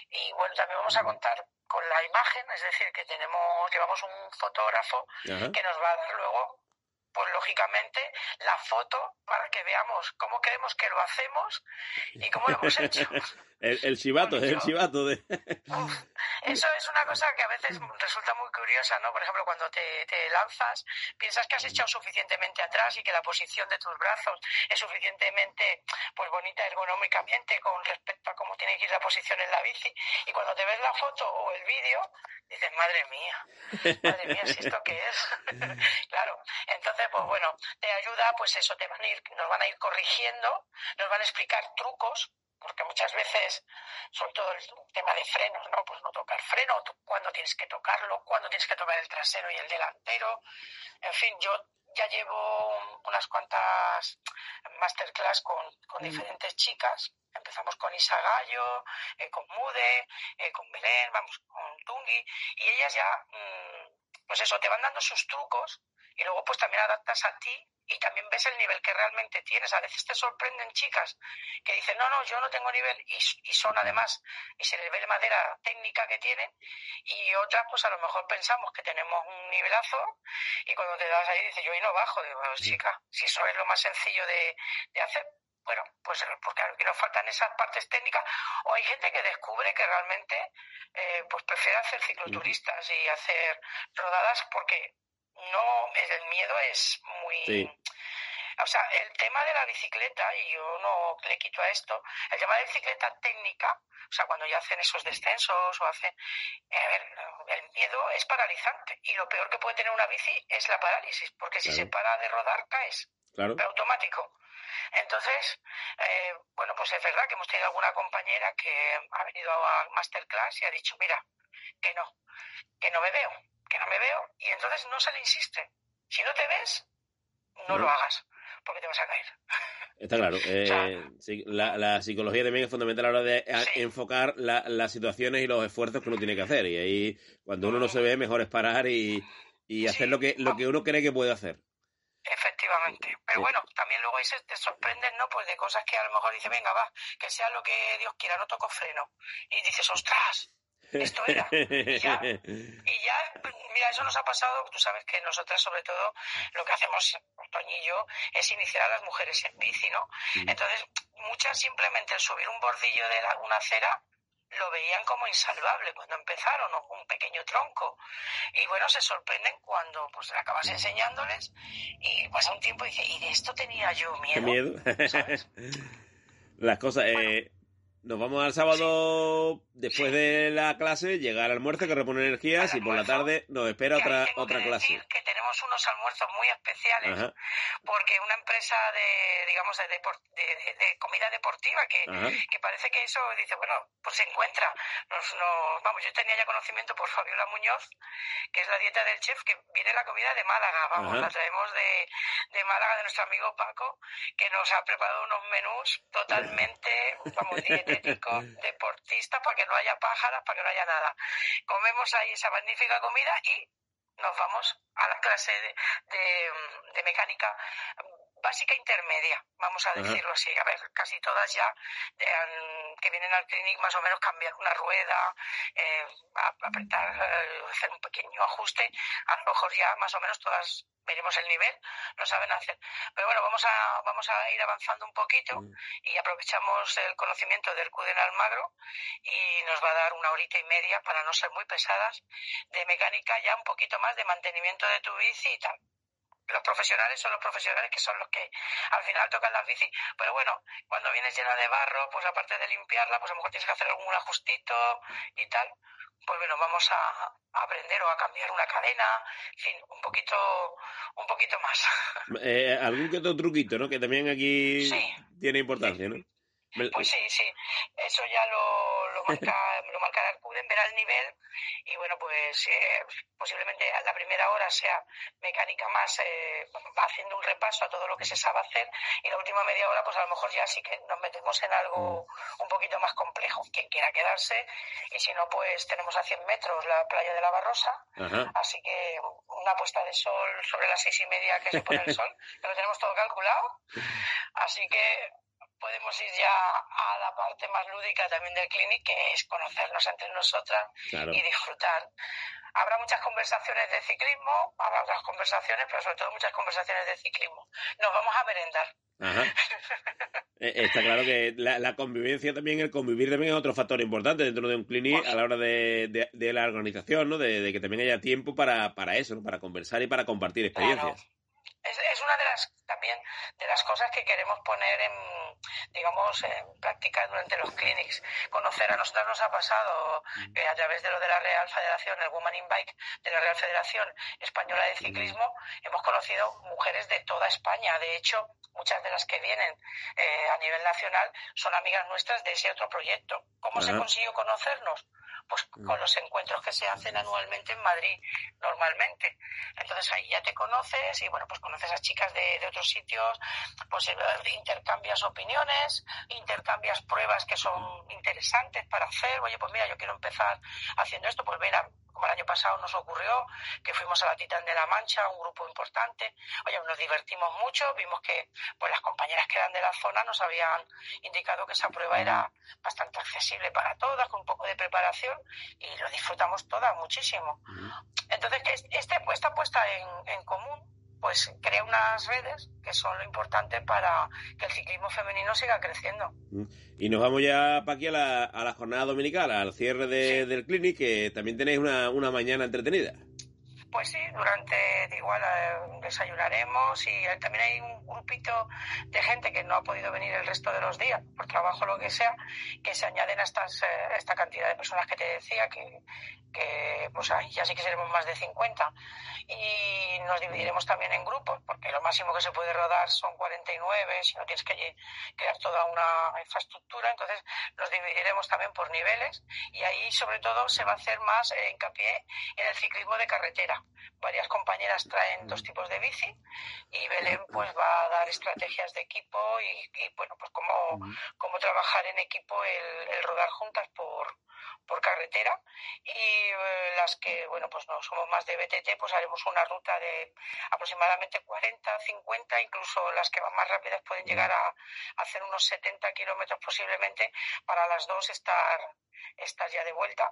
Y bueno, también vamos a contar con la imagen, es decir, que tenemos, llevamos un fotógrafo Ajá. que nos va a dar luego, pues lógicamente, la foto para que veamos cómo creemos que lo hacemos y cómo lo hemos hecho. El, el chivato, es el chivato de... Uf, eso es una cosa que a veces resulta muy curiosa, ¿no? Por ejemplo, cuando te, te lanzas, piensas que has echado suficientemente atrás y que la posición de tus brazos es suficientemente pues bonita ergonómicamente con respecto a cómo tiene que ir la posición en la bici. Y cuando te ves la foto o el vídeo, dices, madre mía, madre mía, ¿si esto qué es? claro. Entonces, pues bueno, te ayuda, pues eso, te van a ir, nos van a ir corrigiendo, nos van a explicar trucos porque muchas veces, sobre todo el tema de frenos, ¿no? Pues no tocar freno, cuándo tienes que tocarlo, cuándo tienes que tocar el trasero y el delantero. En fin, yo ya llevo unas cuantas masterclass con, con diferentes chicas. Empezamos con Isa Gallo, eh, con Mude, eh, con Belén, vamos, con Tungi, y ellas ya mm, pues eso, te van dando sus trucos y luego pues también adaptas a ti y también ves el nivel que realmente tienes. A veces te sorprenden chicas que dicen, no, no, yo no tengo nivel y, y son además, y se les ve la madera técnica que tienen y otras pues a lo mejor pensamos que tenemos un nivelazo y cuando te das ahí dices, yo ahí no bajo, digo, "Bueno, chica, si eso es lo más sencillo de, de hacer. Bueno, pues, pues claro, que nos faltan esas partes técnicas. O hay gente que descubre que realmente eh, pues prefiere hacer cicloturistas y hacer rodadas porque no el miedo es muy Sí. o sea el tema de la bicicleta y yo no le quito a esto el tema de la bicicleta técnica o sea cuando ya hacen esos descensos o hacen eh, a ver el miedo es paralizante y lo peor que puede tener una bici es la parálisis porque si Claro. se para de rodar caes Claro. pero automático. Entonces, eh, bueno, pues es verdad que hemos tenido alguna compañera que ha venido a masterclass y ha dicho, mira, que no, que no me veo, que no me veo, y entonces no se le insiste. Si no te ves, no lo hagas, porque te vas a caer. Está claro. eh, la, la psicología también es fundamental a la hora de Sí. enfocar la- las situaciones y los esfuerzos que uno tiene que hacer. Y ahí, cuando uno no se ve, mejor es parar y, y hacer lo que, lo que uno cree que puede hacer. Efectivamente. Pero bueno, también luego ahí se te sorprenden, ¿no? Pues de cosas que a lo mejor dice, venga, va, que sea lo que Dios quiera, no toco freno. Y dices, ostras, esto era. Y ya, Y ya, mira, eso nos ha pasado, tú sabes que nosotras sobre todo lo que hacemos, Toñi y yo, es iniciar a las mujeres en bici, ¿no? Entonces, muchas simplemente el subir un bordillo de la- una acera lo veían como insalvable cuando empezaron, o un pequeño tronco. Y bueno, se sorprenden cuando pues acabas enseñándoles y pasa un tiempo y dice, ¿y de esto tenía yo Qué miedo? miedo. ¿Sabes? Las cosas. eh, nos vamos al sábado después de la clase, llegar al almuerzo que repone energías y por la tarde nos espera otra otra que clase. que tenemos unos almuerzos muy especiales Ajá, porque una empresa de, digamos, de, de- de- de comida deportiva que, que parece que eso dice, bueno, pues se encuentra. Nos, nos- vamos, yo tenía ya conocimiento por Fabiola Muñoz, que es la dieta del chef, que viene la comida de Málaga, vamos, Ajá. la traemos de, de Málaga, de nuestro amigo Paco, que nos ha preparado unos menús totalmente, vamos, deportistas, para que no haya pájaras, para que no haya nada. Comemos ahí esa magnífica comida y nos vamos a la clase de, de mecánica básica intermedia, vamos a decirlo así. A ver, casi todas ya eh, que vienen al clinic más o menos cambiar una rueda, eh, apretar, eh, hacer un pequeño ajuste. A lo mejor ya más o menos todas veremos el nivel, lo saben hacer. Pero bueno, vamos a, vamos a ir avanzando un poquito Mm. y aprovechamos el conocimiento del Cuden Almagro y nos va a dar una horita y media para no ser muy pesadas de mecánica ya un poquito más de mantenimiento de tu bici y tal. Los profesionales son los profesionales que son los que al final tocan las bici. Pero bueno, cuando vienes llena de barro, pues aparte de limpiarla, pues a lo mejor tienes que hacer algún ajustito y tal. Pues bueno, vamos a, a aprender o a cambiar una cadena, en fin, un poquito, un poquito más. Eh, algún que otro truquito, ¿no? Que también aquí Sí. tiene importancia, ¿no? Pues sí, sí, eso ya lo, lo marca, lo marcará el CUDEN, verá el nivel y bueno, pues eh, posiblemente a la primera hora sea mecánica más, eh, va haciendo un repaso a todo lo que se sabe hacer y la última media hora pues a lo mejor ya sí que nos metemos en algo un poquito más complejo, quien quiera quedarse y si no pues tenemos a 100 metros la playa de la Barrosa, Ajá. así que una puesta de sol sobre las seis y media que se pone el sol, que lo tenemos todo calculado, así que podemos ir ya a la parte más lúdica también del clinic, que es conocernos entre nosotras Claro. y disfrutar. Habrá muchas conversaciones de ciclismo, habrá otras conversaciones, pero sobre todo muchas conversaciones de ciclismo. Nos vamos a merendar. Ajá. Eh, Está claro que la, la convivencia también, el convivir también es otro factor importante dentro de un clinic a la hora de, de- de la organización, ¿no? De, de que también haya tiempo para, para eso, ¿no? Para conversar y para compartir experiencias. Es, es una de las también de las cosas que queremos poner en digamos en práctica durante los clinics. Conocer a nosotros nos ha pasado que a través de lo de la Real Federación el Woman in Bike de la Real Federación Española de Ciclismo hemos conocido mujeres de toda España. De hecho muchas de las que vienen eh, a nivel nacional son amigas nuestras de ese otro proyecto. ¿cómo se consiguió conocernos? pues con los encuentros que se hacen anualmente en Madrid normalmente. Entonces ahí ya te conoces y bueno, pues conoces a chicas de, de otros sitios, pues eh, intercambias opiniones, intercambias pruebas que son interesantes para hacer. Oye, pues mira, yo quiero empezar haciendo esto, pues ven a como el año pasado nos ocurrió, que fuimos a la Titán de la Mancha, un grupo importante. Oye, nos divertimos mucho, vimos que pues las compañeras que eran de la zona nos habían indicado que esa prueba era bastante accesible para todas, con un poco de preparación, y lo disfrutamos todas muchísimo. Entonces, este, esta puesta en, en común pues crea unas redes que son lo importante para que el ciclismo femenino siga creciendo. Y nos vamos ya, Paqui, a la, a la jornada dominical, al cierre de, del clinic, que también tenéis una, una mañana entretenida. Pues sí, durante igual eh, desayunaremos y eh, también hay un grupito de gente que no ha podido venir el resto de los días por trabajo o lo que sea, que se añaden a estas, eh, esta cantidad de personas que te decía, que, pues ahí ya sí que seremos más de 50. Y nos dividiremos también en grupos, porque lo máximo que se puede rodar son 49, si no tienes que crear toda una infraestructura, entonces nos dividiremos también por niveles y ahí sobre todo se va a hacer más hincapié en el ciclismo de carretera varias compañeras traen dos tipos de bici y Belén pues va a dar estrategias de equipo y, bueno pues cómo, cómo trabajar en equipo el, rodar juntas por, por carretera y las que bueno pues no somos más de BTT pues haremos una ruta de aproximadamente 40 50 incluso las que van más rápidas pueden llegar a, hacer unos 70 kilómetros posiblemente para las dos estar estar ya de vuelta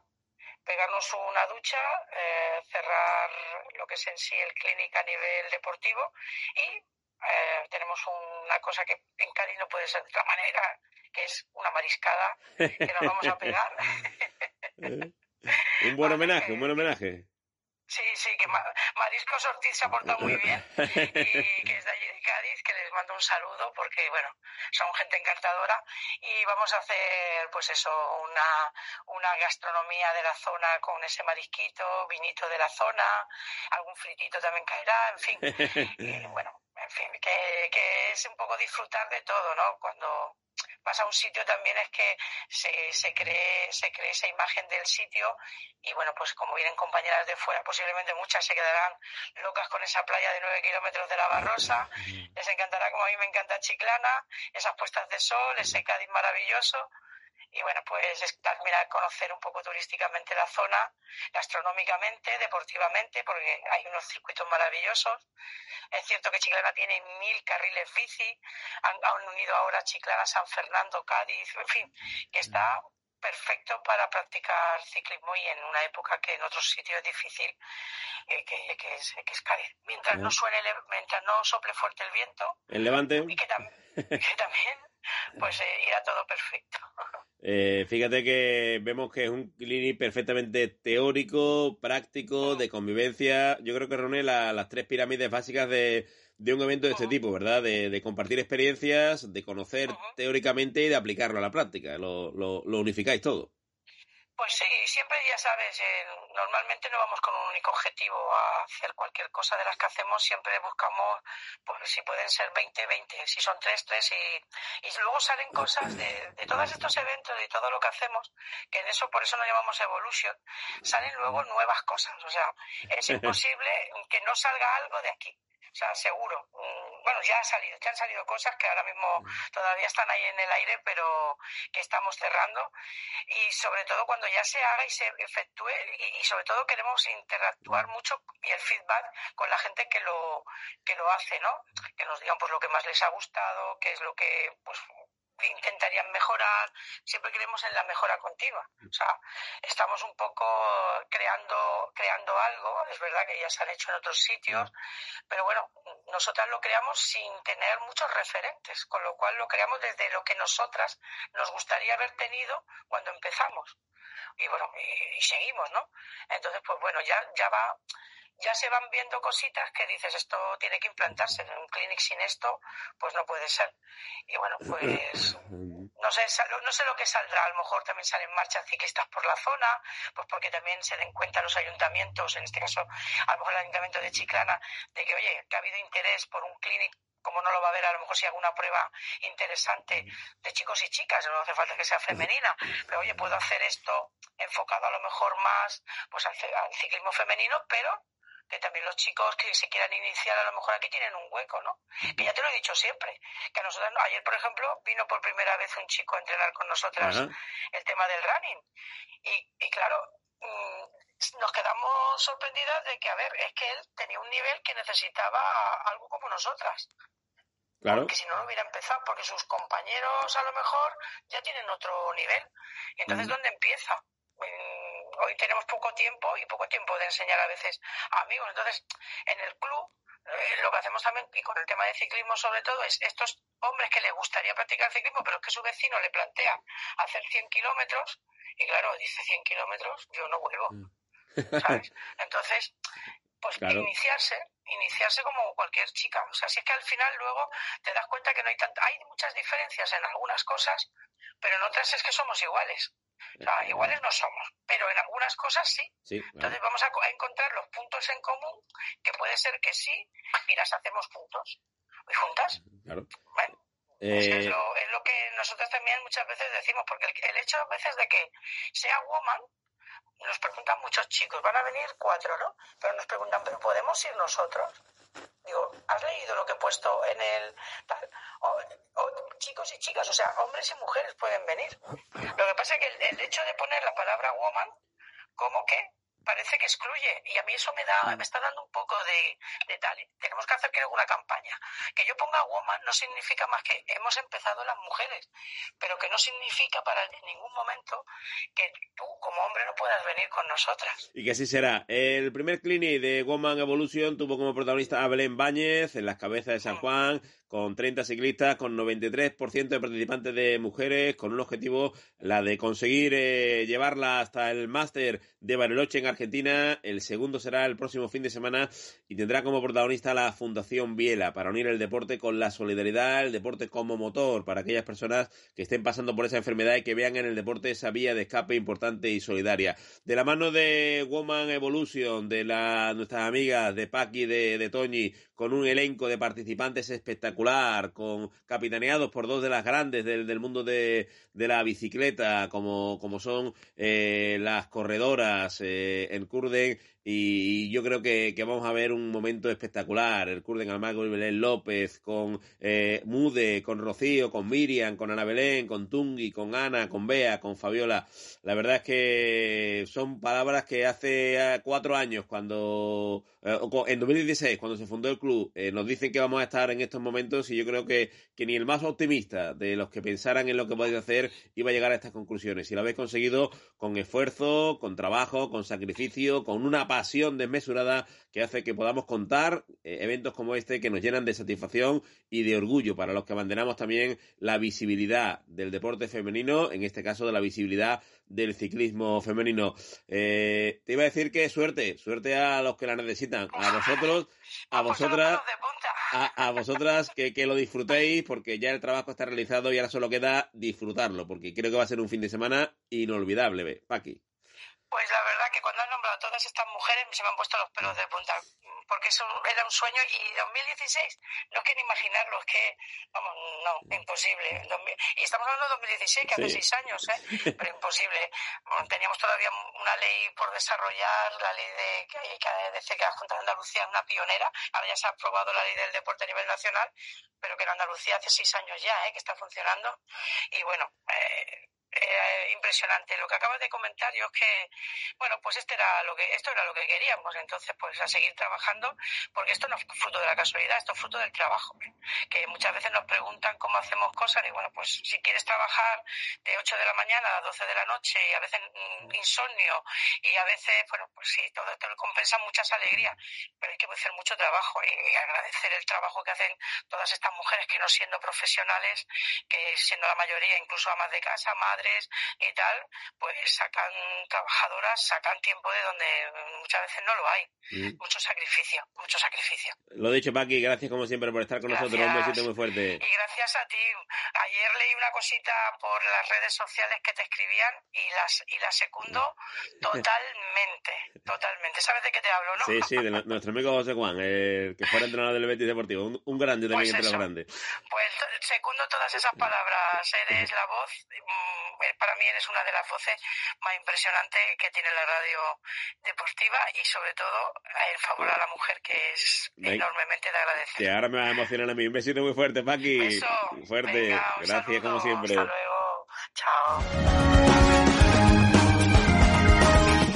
pegarnos una ducha, eh, cerrar lo que es en sí el clínic a nivel deportivo y eh, tenemos una cosa que en Cádiz no puede ser de otra manera, que es una mariscada que nos vamos a pegar. un buen homenaje, un buen homenaje. Sí, sí, que Mariscos Ortiz se ha portado muy bien y que es de allí de Cádiz, que les mando un saludo porque, bueno, son gente encantadora y vamos a hacer, pues eso, una, una gastronomía de la zona con ese marisquito, vinito de la zona, algún fritito también caerá, en fin. Y bueno, en fin, que, que es un poco disfrutar de todo, ¿no? Cuando, vas a un sitio también es que se, se, cree, se cree esa imagen del sitio y bueno, pues como vienen compañeras de fuera, posiblemente muchas se quedarán locas con esa playa de nueve kilómetros de la Barrosa, les encantará como a mí me encanta Chiclana, esas puestas de sol, ese Cádiz maravilloso y bueno, pues es también a conocer un poco turísticamente la zona, gastronómicamente, deportivamente, porque hay unos circuitos maravillosos. Es cierto que Chiclana tiene mil carriles bici, han, unido ahora Chiclana, San Fernando, Cádiz, en fin, que está perfecto para practicar ciclismo y en una época que en otros sitios es difícil, eh, que, que, es, que, es, Cádiz. Mientras no suene, mientras no sople fuerte el viento. El levante. Y que, que también, pues eh, irá todo perfecto. Eh, fíjate que vemos que es un clinic perfectamente teórico, práctico, de convivencia. Yo creo que reúne las tres pirámides básicas de, un evento de este tipo, ¿verdad? De, compartir experiencias, de conocer teóricamente y de aplicarlo a la práctica. lo unificáis todo. Pues sí, siempre ya sabes, eh, normalmente no vamos con un único objetivo a hacer cualquier cosa de las que hacemos, siempre buscamos, pues si pueden ser 20, 20, si son 3, 3 y, y luego salen cosas de, de todos estos eventos y todo lo que hacemos, que en eso por eso nos llamamos evolution, salen luego nuevas cosas, o sea, es imposible que no salga algo de aquí. O sea, seguro. Mm, bueno, ya ha salido, ya han salido cosas que ahora mismo todavía están ahí en el aire, pero que estamos cerrando. Y sobre todo cuando ya se haga y se efectúe, y, sobre todo queremos interactuar mucho y el feedback con la gente que lo, que lo hace, ¿no? Que nos digan pues lo que más les ha gustado, qué es lo que pues intentarían mejorar, siempre creemos en la mejora continua. O sea, estamos un poco creando, creando algo, es verdad que ya se han hecho en otros sitios, pero bueno, nosotras lo creamos sin tener muchos referentes, con lo cual lo creamos desde lo que nosotras nos gustaría haber tenido cuando empezamos. Y bueno, y, seguimos, ¿no? Entonces, pues bueno, ya, ya va ya se van viendo cositas que dices, esto tiene que implantarse en un clinic sin esto, pues no puede ser. Y bueno, pues no sé, no sé lo que saldrá, a lo mejor también salen marchas ciclistas por la zona, pues porque también se den cuenta los ayuntamientos, en este caso a lo mejor el ayuntamiento de Chiclana, de que oye, que ha habido interés por un clinic como no lo va a ver a lo mejor si hago una prueba interesante de chicos y chicas, no hace falta que sea femenina, pero oye, puedo hacer esto enfocado a lo mejor más pues al ciclismo femenino, pero que también los chicos que se quieran iniciar a lo mejor aquí tienen un hueco, ¿no? Que ya te lo he dicho siempre, que a nosotros, ayer por ejemplo vino por primera vez un chico a entrenar con nosotras el tema del running y, y claro, mm, nos quedamos sorprendidas de que, a ver, es que él tenía un nivel que necesitaba algo como nosotras. Claro. Porque si no, no hubiera empezado, porque sus compañeros a lo mejor ya tienen otro nivel. Entonces, Mm. ¿dónde empieza? Hoy tenemos poco tiempo y poco tiempo de enseñar a veces a amigos. Entonces, en el club, eh, lo que hacemos también, y con el tema de ciclismo sobre todo, es estos hombres que les gustaría practicar ciclismo, pero es que su vecino le plantea hacer 100 kilómetros, y claro, dice 100 kilómetros, yo no vuelvo. ¿Sabes? Entonces, pues Claro. iniciarse, iniciarse como cualquier chica. O sea, si es que al final luego te das cuenta que no hay tanta, hay muchas diferencias en algunas cosas, pero en otras es que somos iguales. O sea, iguales no somos, pero en algunas cosas sí. Sí, claro. Entonces vamos a, co- a encontrar los puntos en común, que puede ser que sí, y las hacemos juntos. ¿Y juntas? claro. Bueno, es Eh, lo, es lo que nosotros también muchas veces decimos, porque el, el hecho a veces de que sea woman, nos preguntan muchos chicos, van a venir cuatro, ¿no? Pero nos preguntan, ¿pero podemos ir nosotros? Digo, ¿has leído lo que he puesto en el tal? Chicos y chicas, o sea, hombres y mujeres pueden venir. Lo que pasa es que el, el hecho de poner la palabra woman, como que parece que excluye. Y a mí eso me da, me está dando un poco de, de tal. Tenemos que hacer creo una campaña. Que yo ponga woman no significa más que hemos empezado las mujeres, pero que no significa para en ningún momento que tú como hombre no puedas venir con nosotras. Y que así será. El primer clinic de Woman Evolution tuvo como protagonista a Belén Báñez en las cabezas de San Juan, con 30 ciclistas, con 93% de participantes de mujeres, con un objetivo, la de conseguir eh, llevarla hasta el máster de Bariloche en Argentina. El segundo será el próximo fin de semana y tendrá como protagonista la Fundación Biela para unir el deporte con la solidaridad, el deporte como motor para aquellas personas que estén pasando por esa enfermedad y que vean en el deporte esa vía de escape importante y solidaria. De la mano de Woman Evolution, de la, nuestras amigas de Paqui, de, de Toñi, con un elenco de participantes espectacular, con capitaneados por dos de las grandes del, del mundo de, de la bicicleta, como, como son eh, las corredoras, eh, el Curden, y yo creo que, que vamos a ver un momento espectacular. El Curden Almagro y Belén López, con eh, Mude, con Rocío, con Miriam, con Ana Belén, con Tungi, con Ana, con Bea, con Fabiola. La verdad es que son palabras que hace eh, cuatro años, cuando eh, en 2016, cuando se fundó el club, eh, nos dicen que vamos a estar en estos momentos y yo creo que, que ni el más optimista de los que pensaran en lo que podéis hacer iba a llegar a estas conclusiones. Y lo habéis conseguido con esfuerzo, con trabajo, con sacrificio, con una pasión desmesurada que hace que podamos contar eh, eventos como este que nos llenan de satisfacción y de orgullo para los que abanderamos también la visibilidad del deporte femenino, en este caso de la visibilidad del ciclismo femenino. Eh, te iba a decir que suerte, suerte a los que la necesitan, a vosotros, a vosotras, a, a vosotras que, que lo disfrutéis porque ya el trabajo está realizado y ahora solo queda disfrutarlo porque creo que va a ser un fin de semana inolvidable, Paqui. Pues la verdad que cuando han nombrado a todas estas mujeres se me han puesto los pelos de punta, porque eso era un sueño y 2016 no quiero imaginarlo, es que, vamos, no, imposible. 2000 Y estamos hablando de 2016, que hace Sí. seis años, ¿eh? pero imposible. Bueno, Teníamos todavía una ley por desarrollar, la ley de que, que dice que la Junta de Andalucía es una pionera, ahora ya se ha aprobado la ley del deporte a nivel nacional, pero que en Andalucía hace seis años ya, ¿eh? que está funcionando. Y bueno, eh, eh, impresionante. Lo que acabas de comentar, yo es que, bueno, pues este era lo que, esto era lo que queríamos. Entonces, pues a seguir trabajando, porque esto no es fruto de la casualidad, esto es fruto del trabajo. Que muchas veces nos preguntan cómo hacemos cosas, y bueno, pues si quieres trabajar de 8 de la mañana a 12 de la noche, y a veces mm, insomnio, y a veces, bueno, pues sí, todo te lo compensa muchas alegrías, pero hay que hacer mucho trabajo y agradecer el trabajo que hacen todas estas mujeres que no siendo profesionales, que siendo la mayoría incluso amas de casa, madres y tal, pues sacan trabajadoras, sacan tiempo de donde muchas veces no lo hay. Mm. Mucho sacrificio, mucho sacrificio. Lo dicho, Paqui, gracias como siempre por estar con nosotros. Un besito muy fuerte. Y gracias a ti. Ayer leí una cosita por las redes sociales que te escribían y las y la secundo totalmente, totalmente. ¿Sabes de qué te hablo, no? Sí, sí, de nuestro amigo José Juan, el que fuera entrenador del Betis Deportivo. Un, un grande también Pues entre los grandes. Pues secundo todas esas palabras. Eres la voz, mm, eh, para mí eres una de las voces más impresionantes que tiene la radio deportiva y sobre todo el favor a la mujer que es Ven. enormemente de agradecer. Que ahora me va a emocionar a mí. Un besito muy fuerte, Paqui. Beso. Fuerte. Venga, gracias como saludo. siempre. Hasta luego. Chao.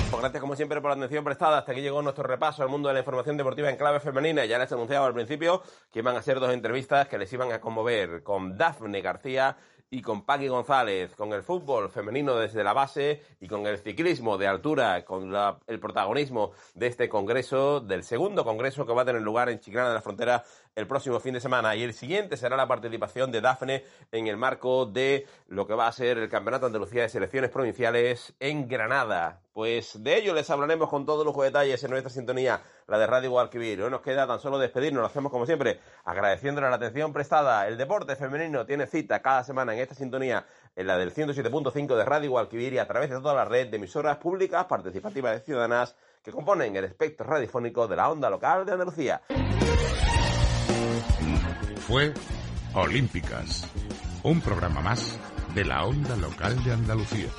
Pues gracias como siempre, por la atención prestada. Hasta aquí llegó nuestro repaso al mundo de la información deportiva en clave femenina. Ya les anunciaba al principio que iban a ser dos entrevistas que les iban a conmover con Dafne García y con Paqui González, con el fútbol femenino desde la base y con el ciclismo de altura, con la- el protagonismo de este congreso, del segundo congreso que va a tener lugar en Chiclana de la Frontera el próximo fin de semana. Y el siguiente será la participación de Dafne en el marco de lo que va a ser el Campeonato Andalucía de Selecciones Provinciales en Granada. Pues de ello les hablaremos con todos los detalles en nuestra sintonía, la de Radio Guadalquivir. Hoy nos queda tan solo despedirnos, lo hacemos como siempre, agradeciéndole la atención prestada. El deporte femenino tiene cita cada semana en esta sintonía, en la del 107.5 de Radio Guadalquivir y a través de toda la red de emisoras públicas participativas de ciudadanas que componen el espectro radiofónico de la onda local de Andalucía. Fue Olímpicas, un programa más de la onda local de Andalucía.